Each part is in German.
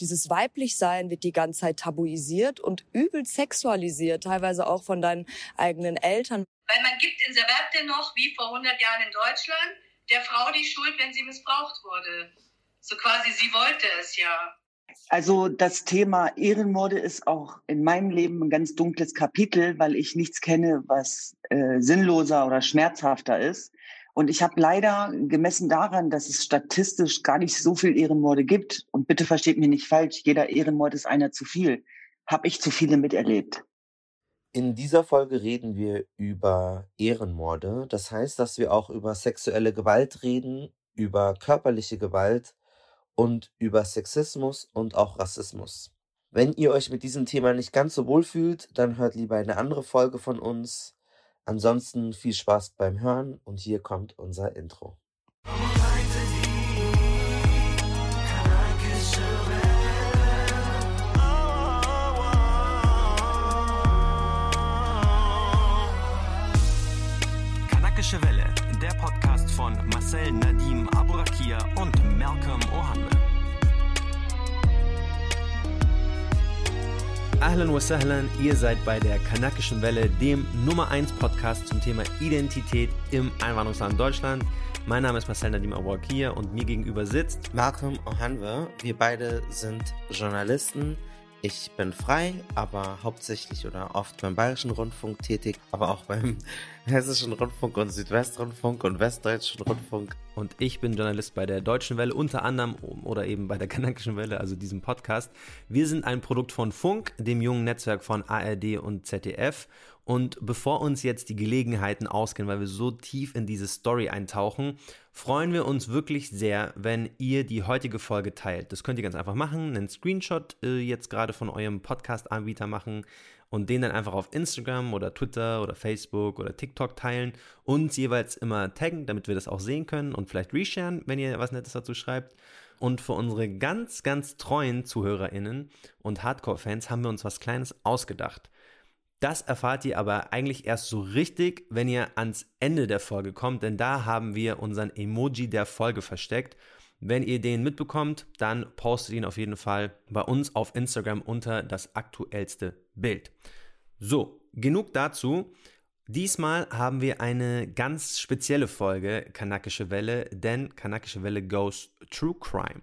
Dieses Weiblichsein wird die ganze Zeit tabuisiert und übel sexualisiert, teilweise auch von deinen eigenen Eltern. Weil man gibt in Serbien noch, wie vor 100 Jahren in Deutschland, der Frau die Schuld, wenn sie missbraucht wurde. So quasi, sie wollte es ja. Also das Thema Ehrenmorde ist auch in meinem Leben ein ganz dunkles Kapitel, weil ich nichts kenne, was äh, sinnloser oder schmerzhafter ist. Und ich habe leider gemessen daran, dass es statistisch gar nicht so viel Ehrenmorde gibt, und bitte versteht mich nicht falsch, jeder Ehrenmord ist einer zu viel, habe ich zu viele miterlebt. In dieser Folge reden wir über Ehrenmorde. Das heißt, dass wir auch über sexuelle Gewalt reden, über körperliche Gewalt und über Sexismus und auch Rassismus. Wenn ihr euch mit diesem Thema nicht ganz so wohl fühlt, dann hört lieber eine andere Folge von uns. Ansonsten viel Spaß beim Hören und hier kommt unser Intro. Kanakische Welle, der Podcast von Marcel Nadim Aburakia und Malcolm Ohanwe. Ahlan wa ihr seid bei der Kanakischen Welle, dem Nummer 1 Podcast zum Thema Identität im Einwanderungsland Deutschland. Mein Name ist Marcel Nadim Awakia und mir gegenüber sitzt Malcolm Ohanwe. Wir beide sind Journalisten. Ich bin frei, aber hauptsächlich oder oft beim Bayerischen Rundfunk tätig, aber auch beim Hessischen Rundfunk und Südwestrundfunk und Westdeutschen Rundfunk. Und ich bin Journalist bei der Deutschen Welle, unter anderem oder eben bei der Kanakischen Welle, also diesem Podcast. Wir sind ein Produkt von Funk, dem jungen Netzwerk von ARD und ZDF. Und bevor uns jetzt die Gelegenheiten ausgehen, weil wir so tief in diese Story eintauchen, freuen wir uns wirklich sehr, wenn ihr die heutige Folge teilt. Das könnt ihr ganz einfach machen, einen Screenshot äh, jetzt gerade von eurem Podcast-Anbieter machen und den dann einfach auf Instagram oder Twitter oder Facebook oder TikTok teilen, uns jeweils immer taggen, damit wir das auch sehen können und vielleicht resharen, wenn ihr was Nettes dazu schreibt. Und für unsere ganz, ganz treuen ZuhörerInnen und Hardcore-Fans haben wir uns was Kleines ausgedacht. Das erfahrt ihr aber eigentlich erst so richtig, wenn ihr ans Ende der Folge kommt, denn da haben wir unseren Emoji der Folge versteckt. Wenn ihr den mitbekommt, dann postet ihn auf jeden Fall bei uns auf Instagram unter das aktuellste Bild. So, genug dazu. Diesmal haben wir eine ganz spezielle Folge Kanakische Welle, denn Kanakische Welle goes True Crime.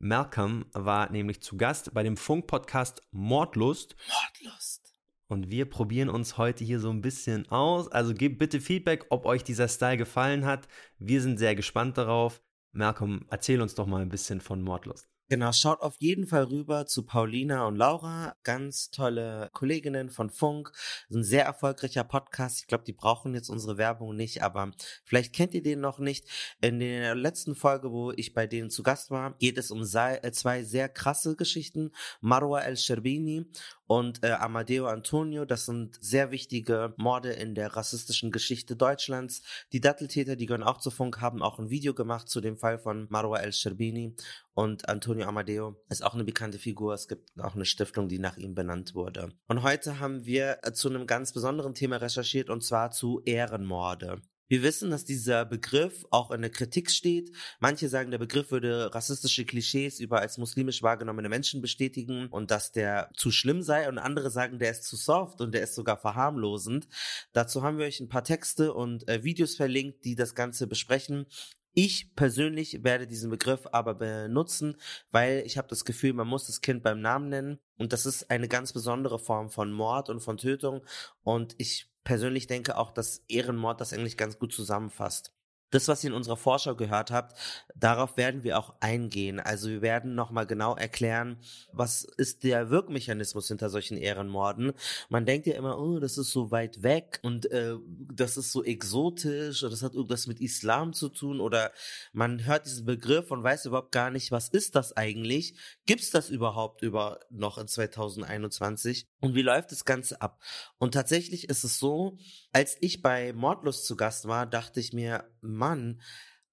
Malcolm war nämlich zu Gast bei dem Funk-Podcast Mordlust. Mordlust. Und wir probieren uns heute hier so ein bisschen aus. Also gebt bitte Feedback, ob euch dieser Style gefallen hat. Wir sind sehr gespannt darauf. Malcolm, erzähl uns doch mal ein bisschen von Mordlust. Genau, schaut auf jeden Fall rüber zu Paulina und Laura, ganz tolle Kolleginnen von Funk, ein sehr erfolgreicher Podcast. Ich glaube, die brauchen jetzt unsere Werbung nicht, aber vielleicht kennt ihr den noch nicht. In der letzten Folge, wo ich bei denen zu Gast war, geht es um äh, zwei sehr krasse Geschichten. Marwa El-Sherbini und äh, Amadeo Antonio. Das sind sehr wichtige Morde in der rassistischen Geschichte Deutschlands. Die Datteltäter, die gehören auch zu Funk, haben auch ein Video gemacht zu dem Fall von Marwa El-Sherbini und Antonio Amadeo ist auch eine bekannte Figur. Es gibt auch eine Stiftung, die nach ihm benannt wurde. Und heute haben wir äh, zu einem ganz besonderen Thema recherchiert und zwar zu Ehrenmorde. Wir wissen, dass dieser Begriff auch in der Kritik steht. Manche sagen, der Begriff würde rassistische Klischees über als muslimisch wahrgenommene Menschen bestätigen und dass der zu schlimm sei. Und andere sagen, der ist zu soft und der ist sogar verharmlosend. Dazu haben wir euch ein paar Texte und äh, Videos verlinkt, die das Ganze besprechen. Ich persönlich werde diesen Begriff aber benutzen, weil ich habe das Gefühl, man muss das Kind beim Namen nennen und das ist eine ganz besondere Form von Mord und von Tötung und ich persönlich denke auch, dass Ehrenmord das eigentlich ganz gut zusammenfasst das, was ihr in unserer Vorschau gehört habt, darauf werden wir auch eingehen. Also wir werden nochmal genau erklären, was ist der Wirkmechanismus hinter solchen Ehrenmorden. Man denkt ja immer, oh, das ist so weit weg und äh, das ist so exotisch oder das hat irgendwas mit Islam zu tun oder man hört diesen Begriff und weiß überhaupt gar nicht, was ist das eigentlich? Gibt es das überhaupt über noch in 2021? Und wie läuft das Ganze ab? Und tatsächlich ist es so, als ich bei Mordlust zu Gast war, dachte ich mir, Mann,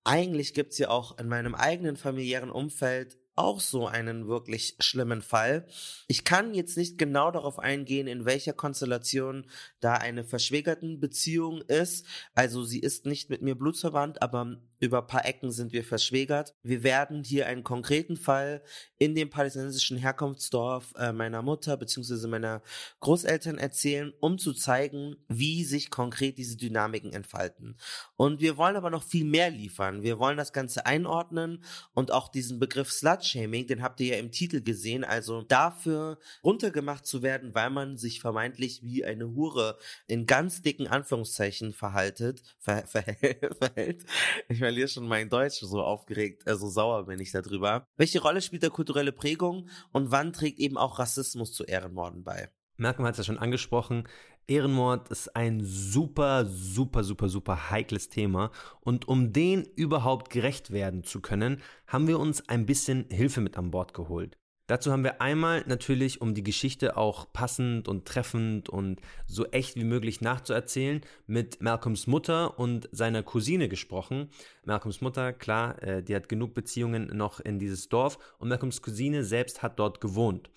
eigentlich gibt's ja auch in meinem eigenen familiären Umfeld auch so einen wirklich schlimmen Fall. Ich kann jetzt nicht genau darauf eingehen, in welcher Konstellation da eine verschwägerten Beziehung ist. Also sie ist nicht mit mir blutsverwandt, aber über ein paar Ecken sind wir verschwägert. Wir werden hier einen konkreten Fall in dem palästinensischen Herkunftsdorf äh, meiner Mutter bzw. meiner Großeltern erzählen, um zu zeigen, wie sich konkret diese Dynamiken entfalten. Und wir wollen aber noch viel mehr liefern. Wir wollen das Ganze einordnen und auch diesen Begriff Slut-Shaming, den habt ihr ja im Titel gesehen, also dafür runtergemacht zu werden, weil man sich vermeintlich wie eine Hure in ganz dicken Anführungszeichen verhaltet, ver, ver, verhält. Ich verliere schon mein Deutsch, so aufgeregt, äh, so sauer bin ich darüber. Welche Rolle spielt der kulturelle Prägung und wann trägt eben auch Rassismus zu Ehrenmorden bei? Malcolm hat es ja schon angesprochen. Ehrenmord ist ein super, super, super, super heikles Thema. Und um den überhaupt gerecht werden zu können, haben wir uns ein bisschen Hilfe mit an Bord geholt. Dazu haben wir einmal natürlich, um die Geschichte auch passend und treffend und so echt wie möglich nachzuerzählen, mit Malcolms Mutter und seiner Cousine gesprochen. Malcolms Mutter, klar, äh, die hat genug Beziehungen noch in dieses Dorf und Malcolms Cousine selbst hat dort gewohnt.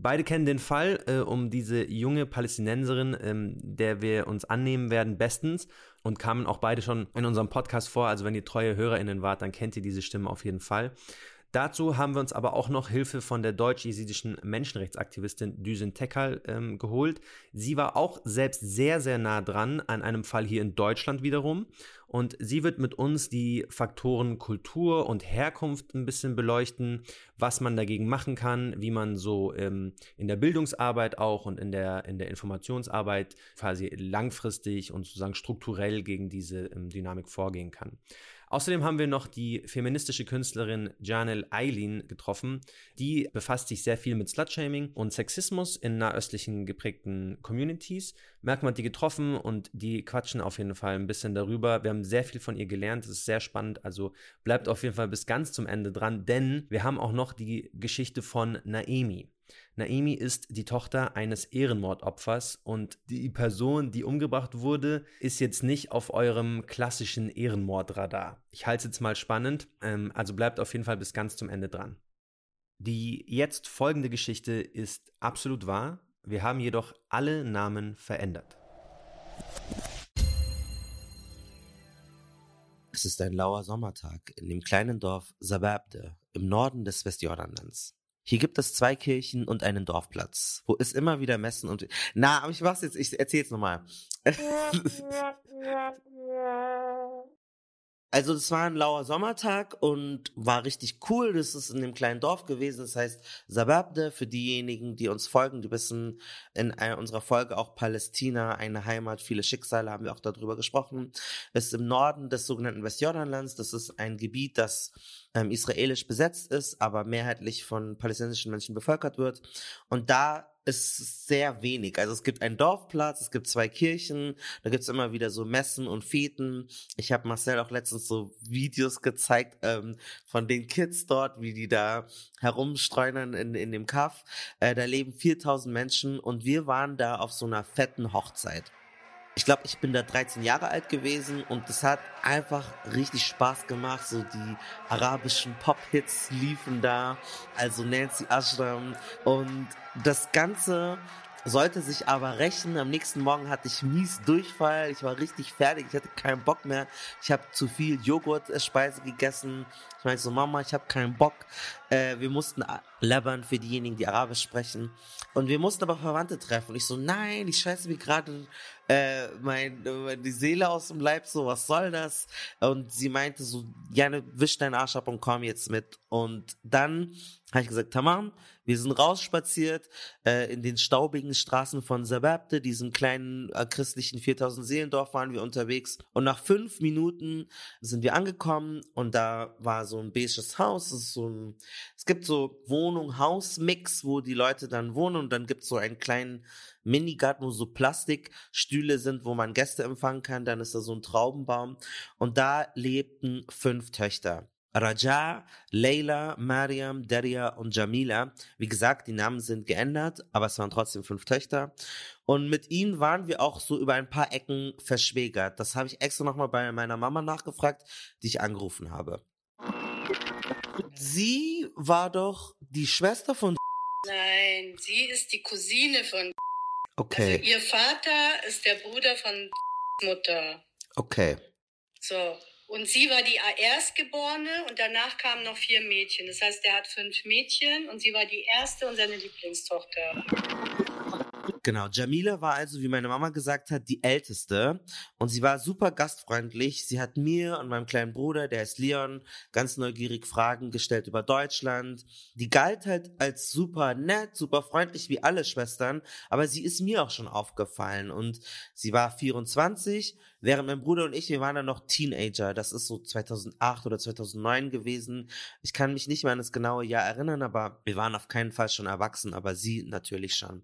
Beide kennen den Fall äh, um diese junge Palästinenserin, ähm, der wir uns annehmen werden, bestens und kamen auch beide schon in unserem Podcast vor. Also wenn ihr treue HörerInnen wart, dann kennt ihr diese Stimme auf jeden Fall. Dazu haben wir uns aber auch noch Hilfe von der deutsch-jesidischen Menschenrechtsaktivistin Düsen Tekal ähm, geholt. Sie war auch selbst sehr, sehr nah dran an einem Fall hier in Deutschland wiederum. Und sie wird mit uns die Faktoren Kultur und Herkunft ein bisschen beleuchten, was man dagegen machen kann, wie man so ähm, in der Bildungsarbeit auch und in der, in der Informationsarbeit quasi langfristig und sozusagen strukturell gegen diese ähm, Dynamik vorgehen kann. Außerdem haben wir noch die feministische Künstlerin Janel Eileen getroffen. Die befasst sich sehr viel mit Slutshaming und Sexismus in nahöstlichen geprägten Communities. Malcolm hat die getroffen und die quatschen auf jeden Fall ein bisschen darüber. Wir haben sehr viel von ihr gelernt. Das ist sehr spannend. Also bleibt auf jeden Fall bis ganz zum Ende dran, denn wir haben auch noch die Geschichte von Naemi. Naemi ist die Tochter eines Ehrenmordopfers und die Person, die umgebracht wurde, ist jetzt nicht auf eurem klassischen Ehrenmordradar. Ich halte es jetzt mal spannend, ähm, also bleibt auf jeden Fall bis ganz zum Ende dran. Die jetzt folgende Geschichte ist absolut wahr, wir haben jedoch alle Namen verändert. Es ist ein lauer Sommertag in dem kleinen Dorf Sababde im Norden des Westjordanlands. Hier gibt es zwei Kirchen und einen Dorfplatz, wo es immer wieder Messen und... Na, aber ich mach's jetzt, ich erzähl's nochmal. Also das war ein lauer Sommertag und war richtig cool. Das ist in dem kleinen Dorf gewesen. Das heißt Sababde für diejenigen, die uns folgen. Die wissen in unserer Folge auch Palästina, eine Heimat, viele Schicksale, haben wir auch darüber gesprochen. Ist im Norden des sogenannten Westjordanlands. Das ist ein Gebiet, das ähm, israelisch besetzt ist, aber mehrheitlich von palästinensischen Menschen bevölkert wird. Und da ist sehr wenig. Also es gibt einen Dorfplatz, es gibt zwei Kirchen, da gibt's immer wieder so Messen und Feten. Ich habe Marcel auch letztens so Videos gezeigt ähm, von den Kids dort, wie die da herumstreunern in, in dem Kaff. Äh, da leben 4000 Menschen und wir waren da auf so einer fetten Hochzeit ich glaube, ich bin da 13 Jahre alt gewesen und es hat einfach richtig Spaß gemacht. So die arabischen Pop-Hits liefen da, also Nancy Ashram und das Ganze sollte sich aber rächen. Am nächsten Morgen hatte ich mies Durchfall. Ich war richtig fertig. Ich hatte keinen Bock mehr. Ich habe zu viel Joghurtspeise gegessen. Ich meinte so, Mama, ich habe keinen Bock. Äh, wir mussten labern für diejenigen, die Arabisch sprechen. Und wir mussten aber Verwandte treffen. Und ich so, nein, ich scheiße mir gerade äh, mein, äh, die Seele aus dem Leib, so, was soll das? Und sie meinte so, gerne wisch deinen Arsch ab und komm jetzt mit. Und dann habe ich gesagt, Tamam, wir sind rausspaziert äh, in den staubigen Straßen von Sababte, diesem kleinen äh, christlichen 4000 Seelendorf waren wir unterwegs. Und nach fünf Minuten sind wir angekommen und da war so ein beiges Haus. Es, so ein, es gibt so Wohnung-Haus-Mix, wo die Leute dann wohnen und dann gibt es so einen kleinen Minigarten, wo so Plastikstühle sind, wo man Gäste empfangen kann. Dann ist da so ein Traubenbaum. Und da lebten fünf Töchter. Raja, Leila, Mariam, Daria und Jamila. Wie gesagt, die Namen sind geändert, aber es waren trotzdem fünf Töchter. Und mit ihnen waren wir auch so über ein paar Ecken verschwägert. Das habe ich extra nochmal bei meiner Mama nachgefragt, die ich angerufen habe. Sie war doch die Schwester von. Nein, sie ist die Cousine von. Okay. Also ihr Vater ist der Bruder von Mutter. Okay. So. Und sie war die Erstgeborene und danach kamen noch vier Mädchen. Das heißt, er hat fünf Mädchen und sie war die erste und seine Lieblingstochter. Genau, Jamila war also, wie meine Mama gesagt hat, die älteste und sie war super gastfreundlich. Sie hat mir und meinem kleinen Bruder, der ist Leon, ganz neugierig Fragen gestellt über Deutschland. Die galt halt als super nett, super freundlich wie alle Schwestern, aber sie ist mir auch schon aufgefallen und sie war 24, während mein Bruder und ich, wir waren dann noch Teenager. Das ist so 2008 oder 2009 gewesen. Ich kann mich nicht mehr an das genaue Jahr erinnern, aber wir waren auf keinen Fall schon erwachsen, aber sie natürlich schon.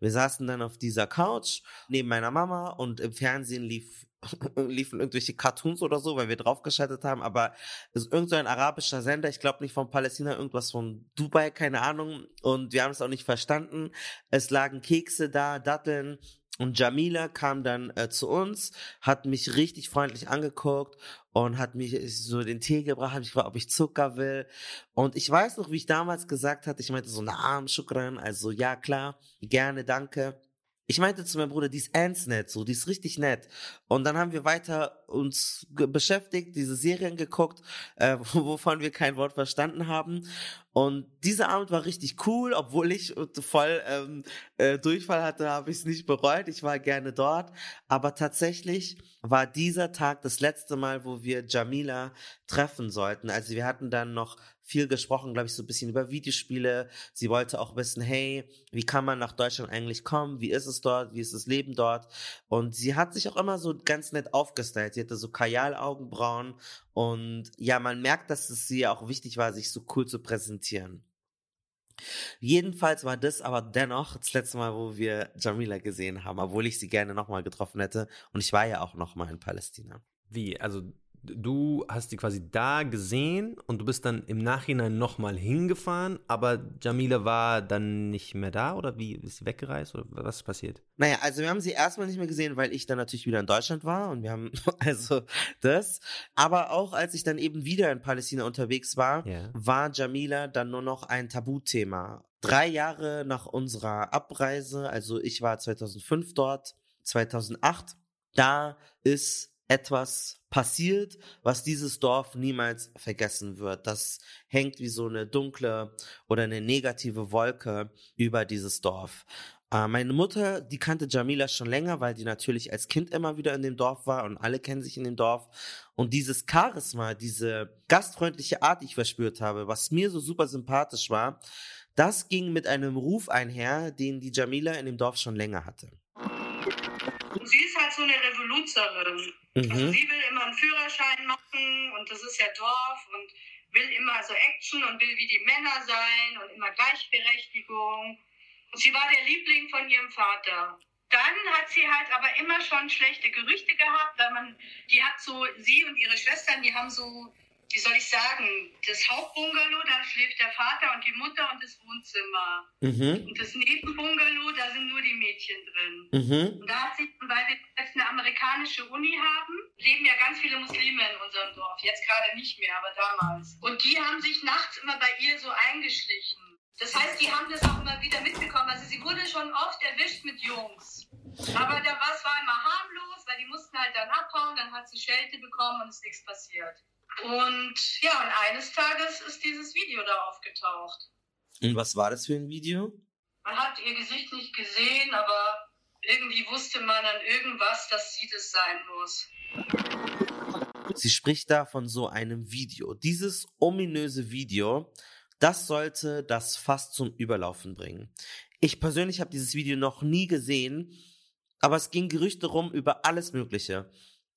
Wir saßen dann auf dieser Couch neben meiner Mama und im Fernsehen lief liefen irgendwelche Cartoons oder so, weil wir draufgeschaltet haben, aber es ist irgend so ein arabischer Sender, ich glaube nicht von Palästina, irgendwas von Dubai, keine Ahnung, und wir haben es auch nicht verstanden. Es lagen Kekse da, Datteln, und Jamila kam dann äh, zu uns, hat mich richtig freundlich angeguckt und hat mich so den Tee gebracht, hat mich gefragt, ob ich Zucker will. Und ich weiß noch, wie ich damals gesagt hatte, ich meinte so, na, Shukran, also ja, klar, gerne, danke. Ich meinte zu meinem Bruder, die ist ernst nett, so, die ist richtig nett. Und dann haben wir weiter uns beschäftigt, diese Serien geguckt, äh, wovon wir kein Wort verstanden haben. Und dieser Abend war richtig cool, obwohl ich voll ähm, äh, Durchfall hatte, habe ich es nicht bereut. Ich war gerne dort. Aber tatsächlich war dieser Tag das letzte Mal, wo wir Jamila treffen sollten. Also wir hatten dann noch viel gesprochen, glaube ich, so ein bisschen über Videospiele. Sie wollte auch wissen, hey, wie kann man nach Deutschland eigentlich kommen? Wie ist es dort? Wie ist das Leben dort? Und sie hat sich auch immer so ganz nett aufgestylt. Sie hatte so Kajal-Augenbrauen und ja, man merkt, dass es ihr auch wichtig war, sich so cool zu präsentieren. Jedenfalls war das aber dennoch das letzte Mal, wo wir Jamila gesehen haben, obwohl ich sie gerne nochmal getroffen hätte. Und ich war ja auch nochmal in Palästina. Wie? Also du hast die quasi da gesehen und du bist dann im Nachhinein nochmal hingefahren, aber Jamila war dann nicht mehr da oder wie ist sie weggereist oder was ist passiert? Naja, also wir haben sie erstmal nicht mehr gesehen, weil ich dann natürlich wieder in Deutschland war und wir haben also das. Aber auch als ich dann eben wieder in Palästina unterwegs war, yeah. war Jamila dann nur noch ein Tabuthema. Drei Jahre nach unserer Abreise, also ich war 2005 dort, 2008, da ist etwas passiert, was dieses Dorf niemals vergessen wird. Das hängt wie so eine dunkle oder eine negative Wolke über dieses Dorf. Äh, meine Mutter, die kannte Jamila schon länger, weil die natürlich als Kind immer wieder in dem Dorf war und alle kennen sich in dem Dorf. Und dieses Charisma, diese gastfreundliche Art, die ich verspürt habe, was mir so super sympathisch war, das ging mit einem Ruf einher, den die Jamila in dem Dorf schon länger hatte. Sie ist halt so eine Revoluzerin. Mhm. Also sie will immer einen Führerschein machen und das ist ja Dorf und will immer so Action und will wie die Männer sein und immer Gleichberechtigung. Und sie war der Liebling von ihrem Vater. Dann hat sie halt aber immer schon schlechte Gerüchte gehabt, weil man, die hat so, sie und ihre Schwestern, die haben so wie soll ich sagen, das Hauptbungalow, da schläft der Vater und die Mutter und das Wohnzimmer. Mhm. Und das Nebenbungalow, da sind nur die Mädchen drin. Mhm. Und da hat sich, weil wir jetzt eine amerikanische Uni haben, leben ja ganz viele Muslime in unserem Dorf. Jetzt gerade nicht mehr, aber damals. Und die haben sich nachts immer bei ihr so eingeschlichen. Das heißt, die haben das auch immer wieder mitbekommen. Also sie wurde schon oft erwischt mit Jungs. Aber da war es war immer harmlos, weil die mussten halt dann abhauen, dann hat sie Schelte bekommen und es ist nichts passiert. Und ja, und eines Tages ist dieses Video da aufgetaucht. Und was war das für ein Video? Man hat ihr Gesicht nicht gesehen, aber irgendwie wusste man an irgendwas, dass sie das sein muss. Sie spricht da von so einem Video. Dieses ominöse Video, das sollte das fast zum Überlaufen bringen. Ich persönlich habe dieses Video noch nie gesehen, aber es ging Gerüchte rum über alles Mögliche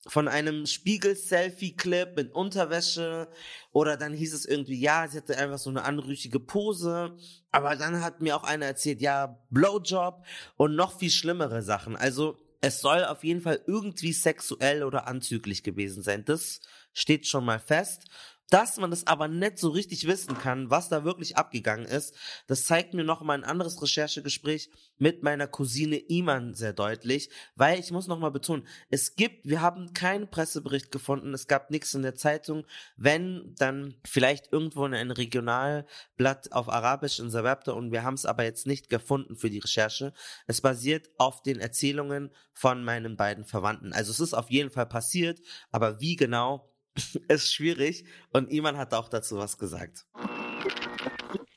von einem Spiegel-Selfie-Clip mit Unterwäsche oder dann hieß es irgendwie, ja, sie hatte einfach so eine anrüchige Pose, aber dann hat mir auch einer erzählt, ja, Blowjob und noch viel schlimmere Sachen. Also es soll auf jeden Fall irgendwie sexuell oder anzüglich gewesen sein. Das steht schon mal fest. Dass man das aber nicht so richtig wissen kann, was da wirklich abgegangen ist, das zeigt mir noch mal ein anderes Recherchegespräch mit meiner Cousine Iman sehr deutlich, weil ich muss noch mal betonen, es gibt, wir haben keinen Pressebericht gefunden, es gab nichts in der Zeitung, wenn, dann vielleicht irgendwo in einem Regionalblatt auf Arabisch in Zawabta und wir haben es aber jetzt nicht gefunden für die Recherche. Es basiert auf den Erzählungen von meinen beiden Verwandten. Also es ist auf jeden Fall passiert, aber wie genau ist schwierig und Iman hat auch dazu was gesagt.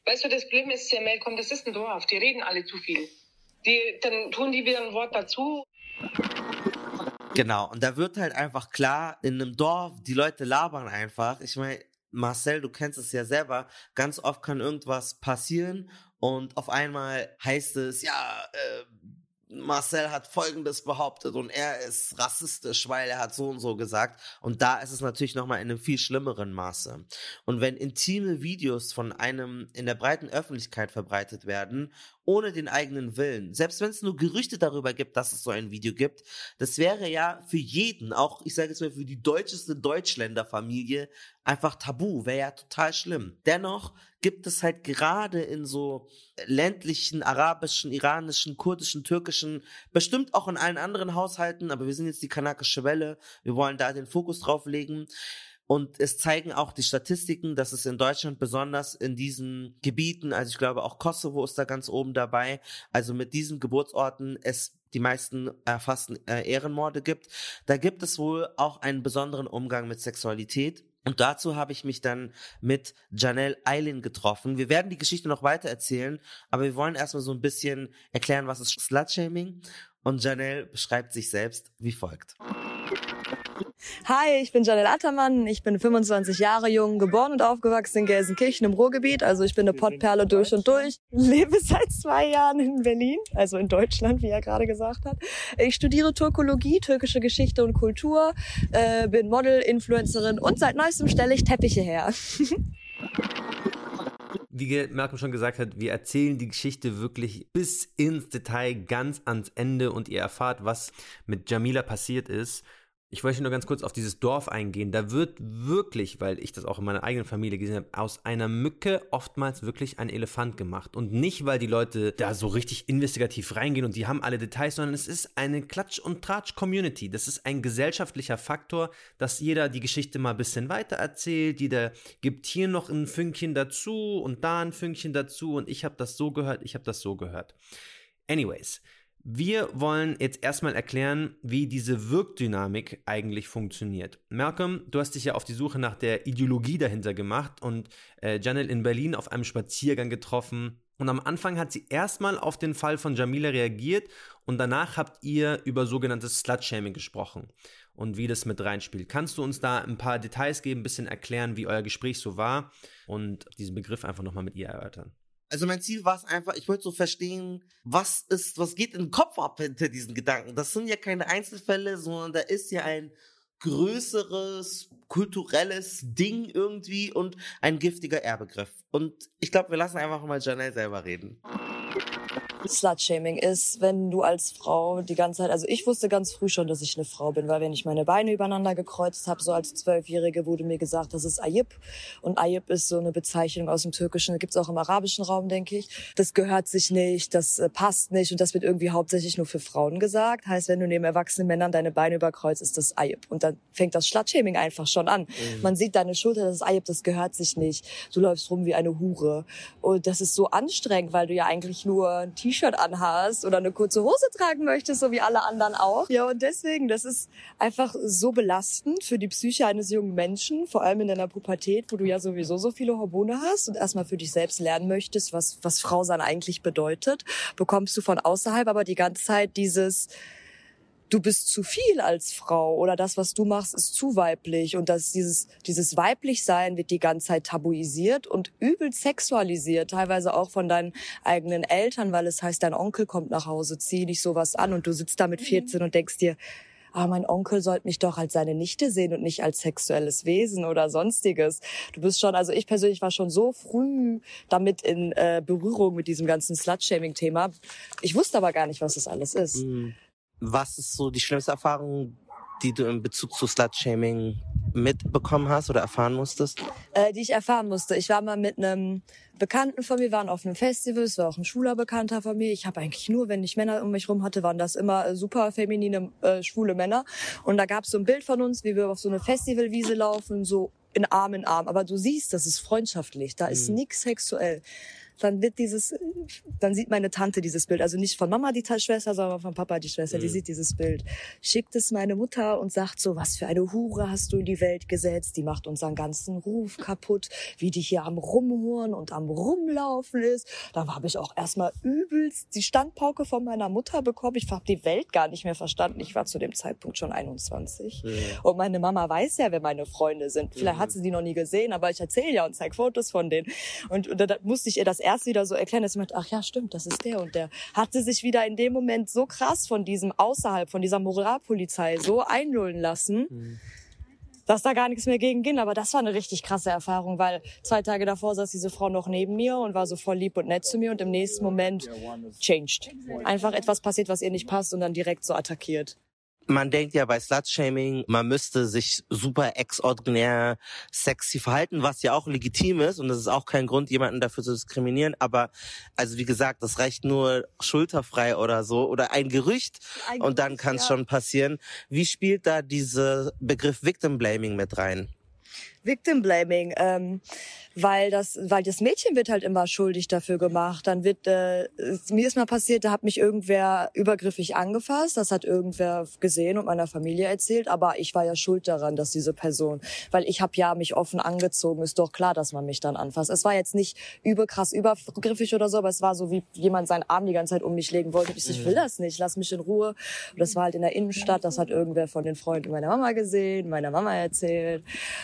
Weißt du, das Problem ist, Mel, komm, das ist ein Dorf, die reden alle zu viel. Die, dann tun die wieder ein Wort dazu. Genau, und da wird halt einfach klar, in einem Dorf, die Leute labern einfach. Ich meine, Marcel, du kennst es ja selber, ganz oft kann irgendwas passieren und auf einmal heißt es, ja, äh, Marcel hat Folgendes behauptet und er ist rassistisch, weil er hat so und so gesagt. Und da ist es natürlich nochmal in einem viel schlimmeren Maße. Und wenn intime Videos von einem in der breiten Öffentlichkeit verbreitet werden ohne den eigenen Willen. Selbst wenn es nur Gerüchte darüber gibt, dass es so ein Video gibt, das wäre ja für jeden, auch ich sage jetzt mal für die deutscheste Deutschländerfamilie, einfach tabu, wäre ja total schlimm. Dennoch gibt es halt gerade in so ländlichen, arabischen, iranischen, kurdischen, türkischen, bestimmt auch in allen anderen Haushalten, aber wir sind jetzt die kanakische Welle, wir wollen da den Fokus drauf legen und es zeigen auch die Statistiken, dass es in Deutschland besonders in diesen Gebieten, also ich glaube auch Kosovo ist da ganz oben dabei, also mit diesen Geburtsorten es die meisten erfassten äh, Ehrenmorde gibt. Da gibt es wohl auch einen besonderen Umgang mit Sexualität. Und dazu habe ich mich dann mit Janelle Eilin getroffen. Wir werden die Geschichte noch weiter erzählen, aber wir wollen erstmal so ein bisschen erklären, was ist Slutshaming. Und Janelle beschreibt sich selbst wie folgt. Hi, ich bin Janelle Attermann. Ich bin 25 Jahre jung, geboren und aufgewachsen in Gelsenkirchen im Ruhrgebiet. Also ich bin eine Pottperle durch und durch. Lebe seit zwei Jahren in Berlin, also in Deutschland, wie er gerade gesagt hat. Ich studiere Turkologie, türkische Geschichte und Kultur, äh, bin Model, Influencerin und seit neuestem stelle ich Teppiche her. wie Malcolm schon gesagt hat, wir erzählen die Geschichte wirklich bis ins Detail, ganz ans Ende und ihr erfahrt, was mit Jamila passiert ist. Ich wollte nur ganz kurz auf dieses Dorf eingehen. Da wird wirklich, weil ich das auch in meiner eigenen Familie gesehen habe, aus einer Mücke oftmals wirklich ein Elefant gemacht. Und nicht, weil die Leute da so richtig investigativ reingehen und die haben alle Details, sondern es ist eine Klatsch- und Tratsch-Community. Das ist ein gesellschaftlicher Faktor, dass jeder die Geschichte mal ein bisschen weiter erzählt. Jeder gibt hier noch ein Fünkchen dazu und da ein Fünkchen dazu und ich habe das so gehört, ich habe das so gehört. Anyways, wir wollen jetzt erstmal erklären, wie diese Wirkdynamik eigentlich funktioniert. Malcolm, du hast dich ja auf die Suche nach der Ideologie dahinter gemacht und äh, Janelle in Berlin auf einem Spaziergang getroffen. Und am Anfang hat sie erstmal auf den Fall von Jamila reagiert und danach habt ihr über sogenanntes Slutshaming gesprochen und wie das mit reinspielt. Kannst du uns da ein paar Details geben, ein bisschen erklären, wie euer Gespräch so war und diesen Begriff einfach nochmal mit ihr erörtern? Also mein Ziel war es einfach, ich wollte so verstehen, was ist, was geht den Kopf ab hinter diesen Gedanken. Das sind ja keine Einzelfälle, sondern da ist ja ein größeres kulturelles Ding irgendwie und ein giftiger Erbegriff. Und ich glaube, wir lassen einfach mal Janelle selber reden. Slutshaming ist, wenn du als Frau die ganze Zeit, also ich wusste ganz früh schon, dass ich eine Frau bin, weil wenn ich meine Beine übereinander gekreuzt habe, so als Zwölfjährige wurde mir gesagt, das ist Ayib. Und Ayib ist so eine Bezeichnung aus dem Türkischen, gibt es auch im arabischen Raum, denke ich. Das gehört sich nicht, das äh, passt nicht und das wird irgendwie hauptsächlich nur für Frauen gesagt. Heißt, wenn du neben erwachsenen Männern deine Beine überkreuzt, ist das Ayib. Und dann fängt das Slutshaming einfach schon an. Mhm. Man sieht deine Schulter, das ist Ayib, das gehört sich nicht. Du läufst rum wie eine Hure. Und das ist so anstrengend, weil du ja eigentlich nur ein T T-Shirt anhast oder eine kurze Hose tragen möchtest, so wie alle anderen auch. Ja, und deswegen, das ist einfach so belastend für die Psyche eines jungen Menschen, vor allem in deiner Pubertät, wo du ja sowieso so viele Hormone hast und erstmal für dich selbst lernen möchtest, was, was Frau eigentlich bedeutet, bekommst du von außerhalb aber die ganze Zeit dieses, du bist zu viel als Frau oder das, was du machst, ist zu weiblich und dass dieses, dieses Weiblichsein wird die ganze Zeit tabuisiert und übel sexualisiert, teilweise auch von deinen eigenen Eltern, weil es heißt, dein Onkel kommt nach Hause, zieh dich sowas an und du sitzt da mit 14 und denkst dir, ah, mein Onkel sollte mich doch als seine Nichte sehen und nicht als sexuelles Wesen oder sonstiges. Du bist schon, also ich persönlich war schon so früh damit in äh, Berührung mit diesem ganzen Slut-Shaming-Thema. Ich wusste aber gar nicht, was das alles ist. Mhm. Was ist so die schlimmste Erfahrung, die du in Bezug zu Slut-Shaming mitbekommen hast oder erfahren musstest? Äh, die ich erfahren musste. Ich war mal mit einem Bekannten von mir, waren auf einem Festival, es war auch ein schwuler Bekannter von mir. Ich habe eigentlich nur, wenn ich Männer um mich rum hatte, waren das immer super feminine, äh, schwule Männer. Und da gab es so ein Bild von uns, wie wir auf so eine Festivalwiese laufen, so in Arm in Arm. Aber du siehst, das ist freundschaftlich, da ist mhm. nix sexuell. Dann wird dieses, dann sieht meine Tante dieses Bild, also nicht von Mama die Schwester, sondern von Papa die Schwester, mhm. die sieht dieses Bild, schickt es meine Mutter und sagt so, was für eine Hure hast du in die Welt gesetzt, die macht unseren ganzen Ruf kaputt, wie die hier am Rumhuren und am Rumlaufen ist. Da habe ich auch erstmal übelst die Standpauke von meiner Mutter bekommen. Ich habe die Welt gar nicht mehr verstanden. Ich war zu dem Zeitpunkt schon 21. Mhm. Und meine Mama weiß ja, wer meine Freunde sind. Vielleicht mhm. hat sie die noch nie gesehen, aber ich erzähle ja und zeige Fotos von denen. Und, und da musste ich ihr das erst wieder so erklären, dass ich meinte, ach ja, stimmt, das ist der und der. Hatte sich wieder in dem Moment so krass von diesem außerhalb, von dieser Moralpolizei so einlullen lassen. Mhm dass da gar nichts mehr gegen ging. Aber das war eine richtig krasse Erfahrung, weil zwei Tage davor saß diese Frau noch neben mir und war so voll lieb und nett zu mir und im nächsten Moment changed. Einfach etwas passiert, was ihr nicht passt und dann direkt so attackiert man denkt ja bei Slutshaming, man müsste sich super exordinär sexy verhalten, was ja auch legitim ist und das ist auch kein Grund, jemanden dafür zu diskriminieren. Aber also wie gesagt, das reicht nur schulterfrei oder so oder ein Gerücht ein und dann kann es ja. schon passieren. Wie spielt da dieser Begriff Victim Blaming mit rein? Victim Blaming, ähm, weil das, weil das Mädchen wird halt immer schuldig dafür gemacht. Dann wird, äh, mir ist mal passiert, da hat mich irgendwer übergriffig angefasst, das hat irgendwer gesehen und meiner Familie erzählt, aber ich war ja schuld daran, dass diese Person, weil ich habe ja mich offen angezogen, ist doch klar, dass man mich dann anfasst. Es war jetzt nicht überkrass übergriffig oder so, aber es war so, wie jemand seinen Arm die ganze Zeit um mich legen wollte. Ich, so, ich will das nicht, lass mich in Ruhe. Und das war halt in der Innenstadt, das hat irgendwer von den Freunden meiner Mama gesehen, meiner Mama erzählt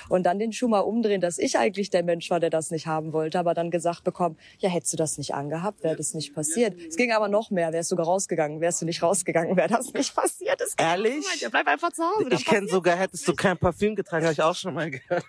und dann den Schuh mal umdrehen, dass ich eigentlich der Mensch war, der das nicht haben wollte, aber dann gesagt bekommen, ja, hättest du das nicht angehabt, wäre das nicht passiert. Es ging aber noch mehr, wärst du sogar rausgegangen, wärst du nicht rausgegangen, wäre das nicht passiert. Das Ehrlich? Ja, bleib einfach zu Hause. Ich kenne sogar, hättest du kein Parfüm getragen, habe ich auch schon mal gehört.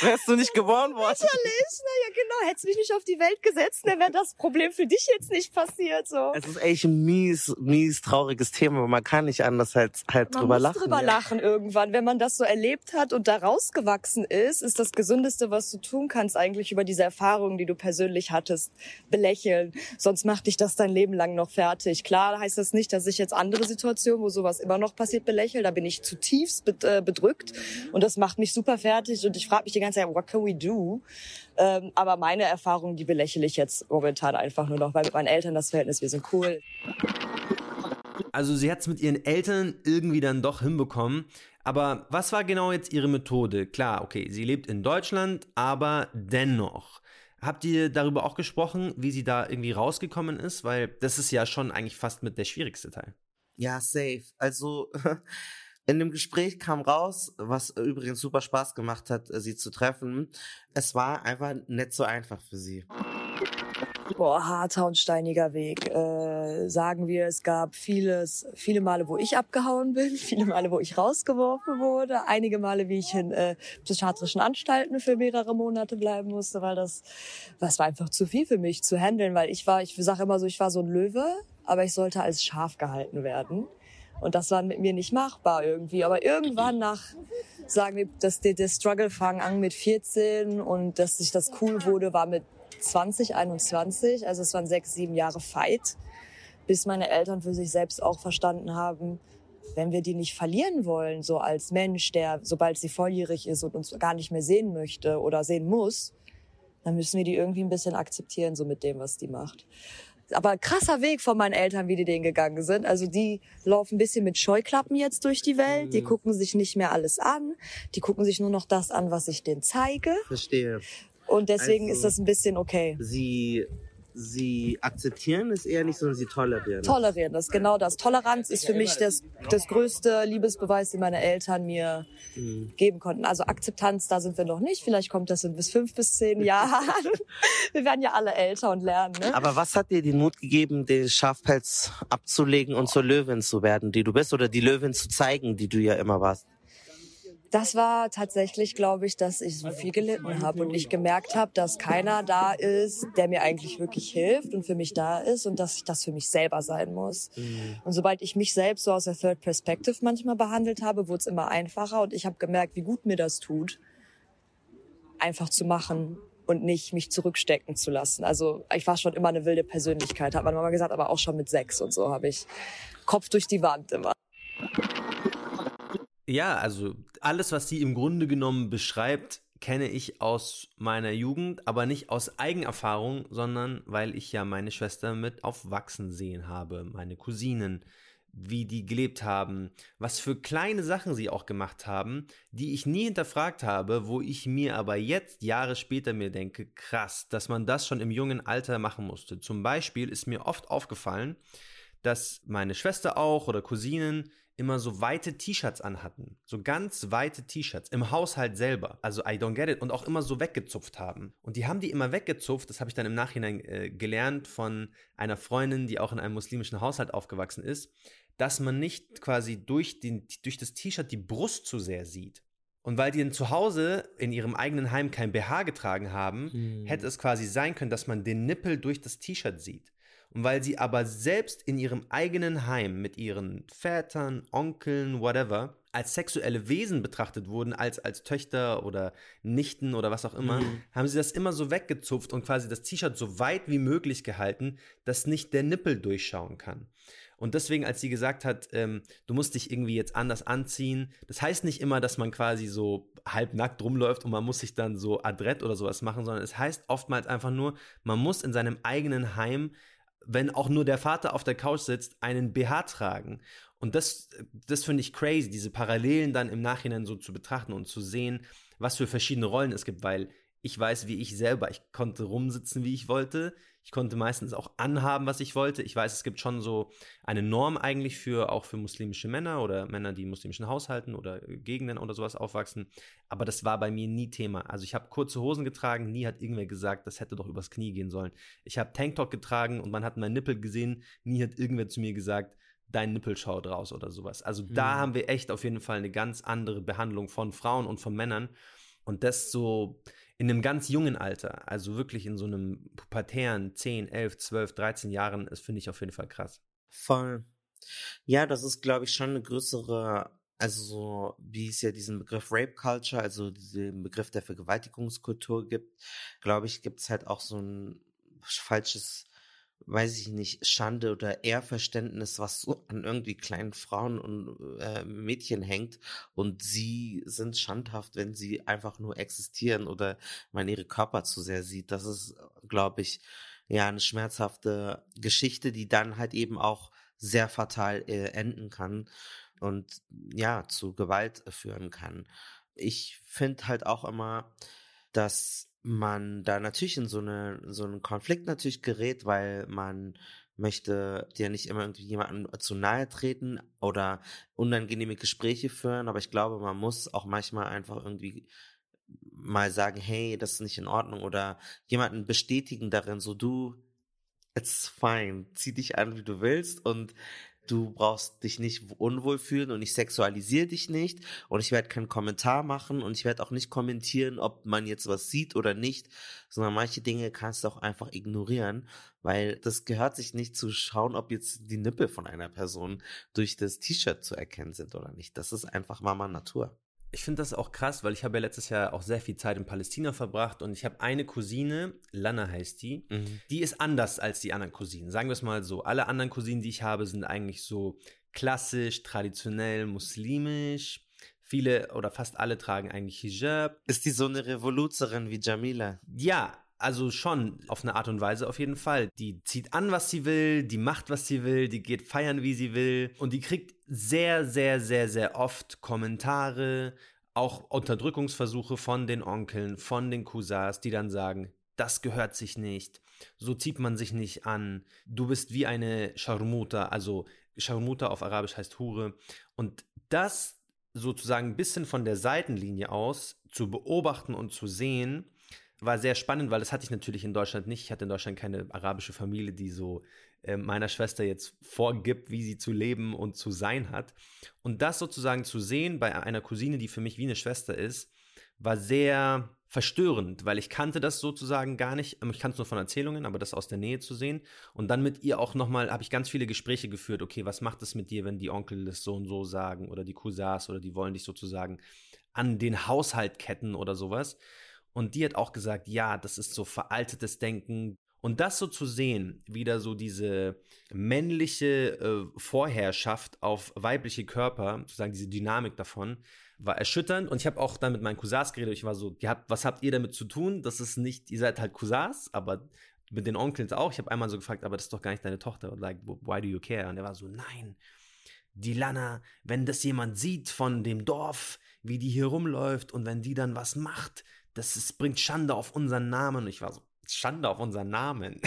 Wärst du nicht geboren worden? Sicherlich, naja, genau. Hättest du mich nicht auf die Welt gesetzt, dann wäre das Problem für dich jetzt nicht passiert, so. Es ist echt ein mies, mies trauriges Thema, aber man kann nicht anders halt, halt man drüber muss lachen. drüber ja. lachen irgendwann. Wenn man das so erlebt hat und da rausgewachsen ist, ist das Gesündeste, was du tun kannst, eigentlich über diese Erfahrungen, die du persönlich hattest, belächeln. Sonst macht dich das dein Leben lang noch fertig. Klar heißt das nicht, dass ich jetzt andere Situationen, wo sowas immer noch passiert, belächle. Da bin ich zutiefst äh, bedrückt und das macht mich super fertig und ich frage mich die ganze Zeit, what can we do? Ähm, aber meine Erfahrungen, die belächle ich jetzt momentan einfach nur noch, weil mit meinen Eltern das Verhältnis, wir sind cool. Also sie hat es mit ihren Eltern irgendwie dann doch hinbekommen. Aber was war genau jetzt ihre Methode? Klar, okay, sie lebt in Deutschland, aber dennoch. Habt ihr darüber auch gesprochen, wie sie da irgendwie rausgekommen ist? Weil das ist ja schon eigentlich fast mit der schwierigste Teil. Ja, safe. Also In dem Gespräch kam raus, was übrigens super Spaß gemacht hat, sie zu treffen. Es war einfach nicht so einfach für sie. Boah, harter und steiniger Weg. Äh, sagen wir, es gab vieles, viele Male, wo ich abgehauen bin, viele Male, wo ich rausgeworfen wurde, einige Male, wie ich in äh, psychiatrischen Anstalten für mehrere Monate bleiben musste, weil das, das war einfach zu viel für mich zu handeln, weil ich war, ich sage immer so, ich war so ein Löwe, aber ich sollte als Schaf gehalten werden. Und das war mit mir nicht machbar irgendwie. Aber irgendwann nach, sagen wir, dass der, der Struggle fang an mit 14 und dass sich das cool wurde, war mit 20, 21. Also es waren sechs, sieben Jahre Fight, bis meine Eltern für sich selbst auch verstanden haben, wenn wir die nicht verlieren wollen, so als Mensch, der, sobald sie volljährig ist und uns gar nicht mehr sehen möchte oder sehen muss, dann müssen wir die irgendwie ein bisschen akzeptieren, so mit dem, was die macht aber krasser Weg von meinen Eltern, wie die den gegangen sind. Also die laufen ein bisschen mit Scheuklappen jetzt durch die Welt. Die mhm. gucken sich nicht mehr alles an. Die gucken sich nur noch das an, was ich denen zeige. Verstehe. Und deswegen also, ist das ein bisschen okay. Sie sie akzeptieren es eher nicht, sondern sie tolerieren. Tolerieren, das ist genau das. Toleranz ist für mich das, das größte Liebesbeweis, den meine Eltern mir mhm. geben konnten. Also Akzeptanz, da sind wir noch nicht. Vielleicht kommt das in bis fünf bis zehn Jahren. wir werden ja alle älter und lernen. Ne? Aber was hat dir den Mut gegeben, den Schafpelz abzulegen und zur Löwin zu werden, die du bist, oder die Löwin zu zeigen, die du ja immer warst? Das war tatsächlich, glaube ich, dass ich so viel gelitten habe und ich gemerkt habe, dass keiner da ist, der mir eigentlich wirklich hilft und für mich da ist und dass ich das für mich selber sein muss. Mhm. Und sobald ich mich selbst so aus der Third Perspective manchmal behandelt habe, wurde es immer einfacher und ich habe gemerkt, wie gut mir das tut, einfach zu machen und nicht mich zurückstecken zu lassen. Also ich war schon immer eine wilde Persönlichkeit, hat man mal gesagt, aber auch schon mit sechs und so habe ich Kopf durch die Wand immer. Ja, also alles, was sie im Grunde genommen beschreibt, kenne ich aus meiner Jugend, aber nicht aus Eigenerfahrung, sondern weil ich ja meine Schwester mit aufwachsen sehen habe, meine Cousinen, wie die gelebt haben, was für kleine Sachen sie auch gemacht haben, die ich nie hinterfragt habe, wo ich mir aber jetzt, Jahre später, mir denke, krass, dass man das schon im jungen Alter machen musste. Zum Beispiel ist mir oft aufgefallen, dass meine Schwester auch oder Cousinen immer so weite T-Shirts anhatten. So ganz weite T-Shirts im Haushalt selber. Also I don't get it. Und auch immer so weggezupft haben. Und die haben die immer weggezupft. Das habe ich dann im Nachhinein äh, gelernt von einer Freundin, die auch in einem muslimischen Haushalt aufgewachsen ist, dass man nicht quasi durch, den, durch das T-Shirt die Brust zu sehr sieht. Und weil die zu Hause in ihrem eigenen Heim kein BH getragen haben, hm. hätte es quasi sein können, dass man den Nippel durch das T-Shirt sieht. Und weil sie aber selbst in ihrem eigenen Heim mit ihren Vätern, Onkeln, whatever, als sexuelle Wesen betrachtet wurden, als als Töchter oder Nichten oder was auch immer, mhm. haben sie das immer so weggezupft und quasi das T-Shirt so weit wie möglich gehalten, dass nicht der Nippel durchschauen kann. Und deswegen, als sie gesagt hat, ähm, du musst dich irgendwie jetzt anders anziehen, das heißt nicht immer, dass man quasi so halbnackt rumläuft und man muss sich dann so adrett oder sowas machen, sondern es heißt oftmals einfach nur, man muss in seinem eigenen Heim wenn auch nur der Vater auf der Couch sitzt, einen BH tragen. Und das, das finde ich crazy, diese Parallelen dann im Nachhinein so zu betrachten und zu sehen, was für verschiedene Rollen es gibt, weil ich weiß, wie ich selber, ich konnte rumsitzen, wie ich wollte. Ich konnte meistens auch anhaben, was ich wollte. Ich weiß, es gibt schon so eine Norm eigentlich für auch für muslimische Männer oder Männer, die in muslimischen Haushalten oder Gegenden oder sowas aufwachsen. Aber das war bei mir nie Thema. Also ich habe kurze Hosen getragen, nie hat irgendwer gesagt, das hätte doch übers Knie gehen sollen. Ich habe Tanktop getragen und man hat meinen Nippel gesehen, nie hat irgendwer zu mir gesagt, dein Nippel schaut raus oder sowas. Also mhm. da haben wir echt auf jeden Fall eine ganz andere Behandlung von Frauen und von Männern. Und das so in einem ganz jungen Alter, also wirklich in so einem pubertären 10, 11, 12, 13 Jahren, das finde ich auf jeden Fall krass. Voll. Ja, das ist, glaube ich, schon eine größere, also so, wie es ja diesen Begriff Rape Culture, also diesen Begriff der Vergewaltigungskultur gibt, glaube ich, gibt es halt auch so ein falsches weiß ich nicht, Schande oder Ehrverständnis, was so an irgendwie kleinen Frauen und äh, Mädchen hängt und sie sind schandhaft, wenn sie einfach nur existieren oder man ihre Körper zu sehr sieht. Das ist, glaube ich, ja eine schmerzhafte Geschichte, die dann halt eben auch sehr fatal äh, enden kann und ja zu Gewalt führen kann. Ich finde halt auch immer, dass man da natürlich in so eine so einen Konflikt natürlich gerät, weil man möchte dir nicht immer irgendwie jemandem zu nahe treten oder unangenehme Gespräche führen, aber ich glaube, man muss auch manchmal einfach irgendwie mal sagen, hey, das ist nicht in Ordnung oder jemanden bestätigen darin, so du, it's fine, zieh dich an, wie du willst. Und du brauchst dich nicht unwohl fühlen und ich sexualisiere dich nicht und ich werde keinen Kommentar machen und ich werde auch nicht kommentieren, ob man jetzt was sieht oder nicht, sondern manche Dinge kannst du auch einfach ignorieren, weil das gehört sich nicht zu schauen, ob jetzt die Nippel von einer Person durch das T-Shirt zu erkennen sind oder nicht. Das ist einfach Mama Natur ich finde das auch krass, weil ich habe ja letztes Jahr auch sehr viel Zeit in Palästina verbracht und ich habe eine Cousine, Lana heißt die, mhm. die ist anders als die anderen Cousinen. Sagen wir es mal so. Alle anderen Cousinen, die ich habe, sind eigentlich so klassisch, traditionell, muslimisch. Viele oder fast alle tragen eigentlich Hijab. Ist die so eine Revoluzerin wie Jamila? Ja, also schon auf eine Art und Weise auf jeden Fall. Die zieht an, was sie will, die macht, was sie will, die geht feiern, wie sie will. Und die kriegt sehr, sehr, sehr, sehr oft Kommentare, auch Unterdrückungsversuche von den Onkeln, von den Cousins, die dann sagen, das gehört sich nicht, so zieht man sich nicht an, du bist wie eine Sharmuta, also Sharmuta auf Arabisch heißt Hure. Und das sozusagen ein bisschen von der Seitenlinie aus zu beobachten und zu sehen, war sehr spannend, weil das hatte ich natürlich in Deutschland nicht. Ich hatte in Deutschland keine arabische Familie, die so äh, meiner Schwester jetzt vorgibt, wie sie zu leben und zu sein hat. Und das sozusagen zu sehen bei einer Cousine, die für mich wie eine Schwester ist, war sehr verstörend, weil ich kannte das sozusagen gar nicht. Ich kannte es nur von Erzählungen, aber das aus der Nähe zu sehen. Und dann mit ihr auch nochmal, habe ich ganz viele Gespräche geführt. Okay, was macht es mit dir, wenn die Onkel das so und so sagen oder die Cousins oder die wollen dich sozusagen an den Haushalt ketten oder sowas. Und die hat auch gesagt, ja, das ist so veraltetes Denken. Und das so zu sehen, wieder so diese männliche äh, Vorherrschaft auf weibliche Körper, sozusagen diese Dynamik davon, war erschütternd. Und ich habe auch dann mit meinen Cousins geredet. Ich war so, habt, was habt ihr damit zu tun? Das ist nicht, ihr seid halt Cousins, aber mit den Onkels auch. Ich habe einmal so gefragt, aber das ist doch gar nicht deine Tochter. Like, why do you care? Und er war so, nein, die Lana, wenn das jemand sieht von dem Dorf, wie die hier rumläuft und wenn die dann was macht, das ist, bringt Schande auf unseren Namen. Und ich war so, Schande auf unseren Namen.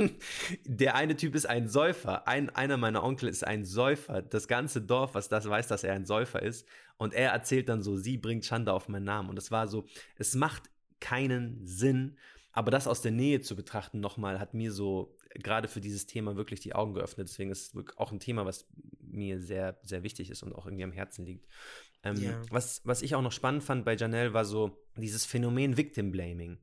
der eine Typ ist ein Säufer. Ein, einer meiner Onkel ist ein Säufer. Das ganze Dorf, was das weiß, dass er ein Säufer ist. Und er erzählt dann so, sie bringt Schande auf meinen Namen. Und es war so, es macht keinen Sinn. Aber das aus der Nähe zu betrachten nochmal, hat mir so gerade für dieses Thema wirklich die Augen geöffnet. Deswegen ist es auch ein Thema, was mir sehr, sehr wichtig ist und auch irgendwie am Herzen liegt. Ähm, ja. was, was ich auch noch spannend fand bei Janelle war so dieses Phänomen Victim Blaming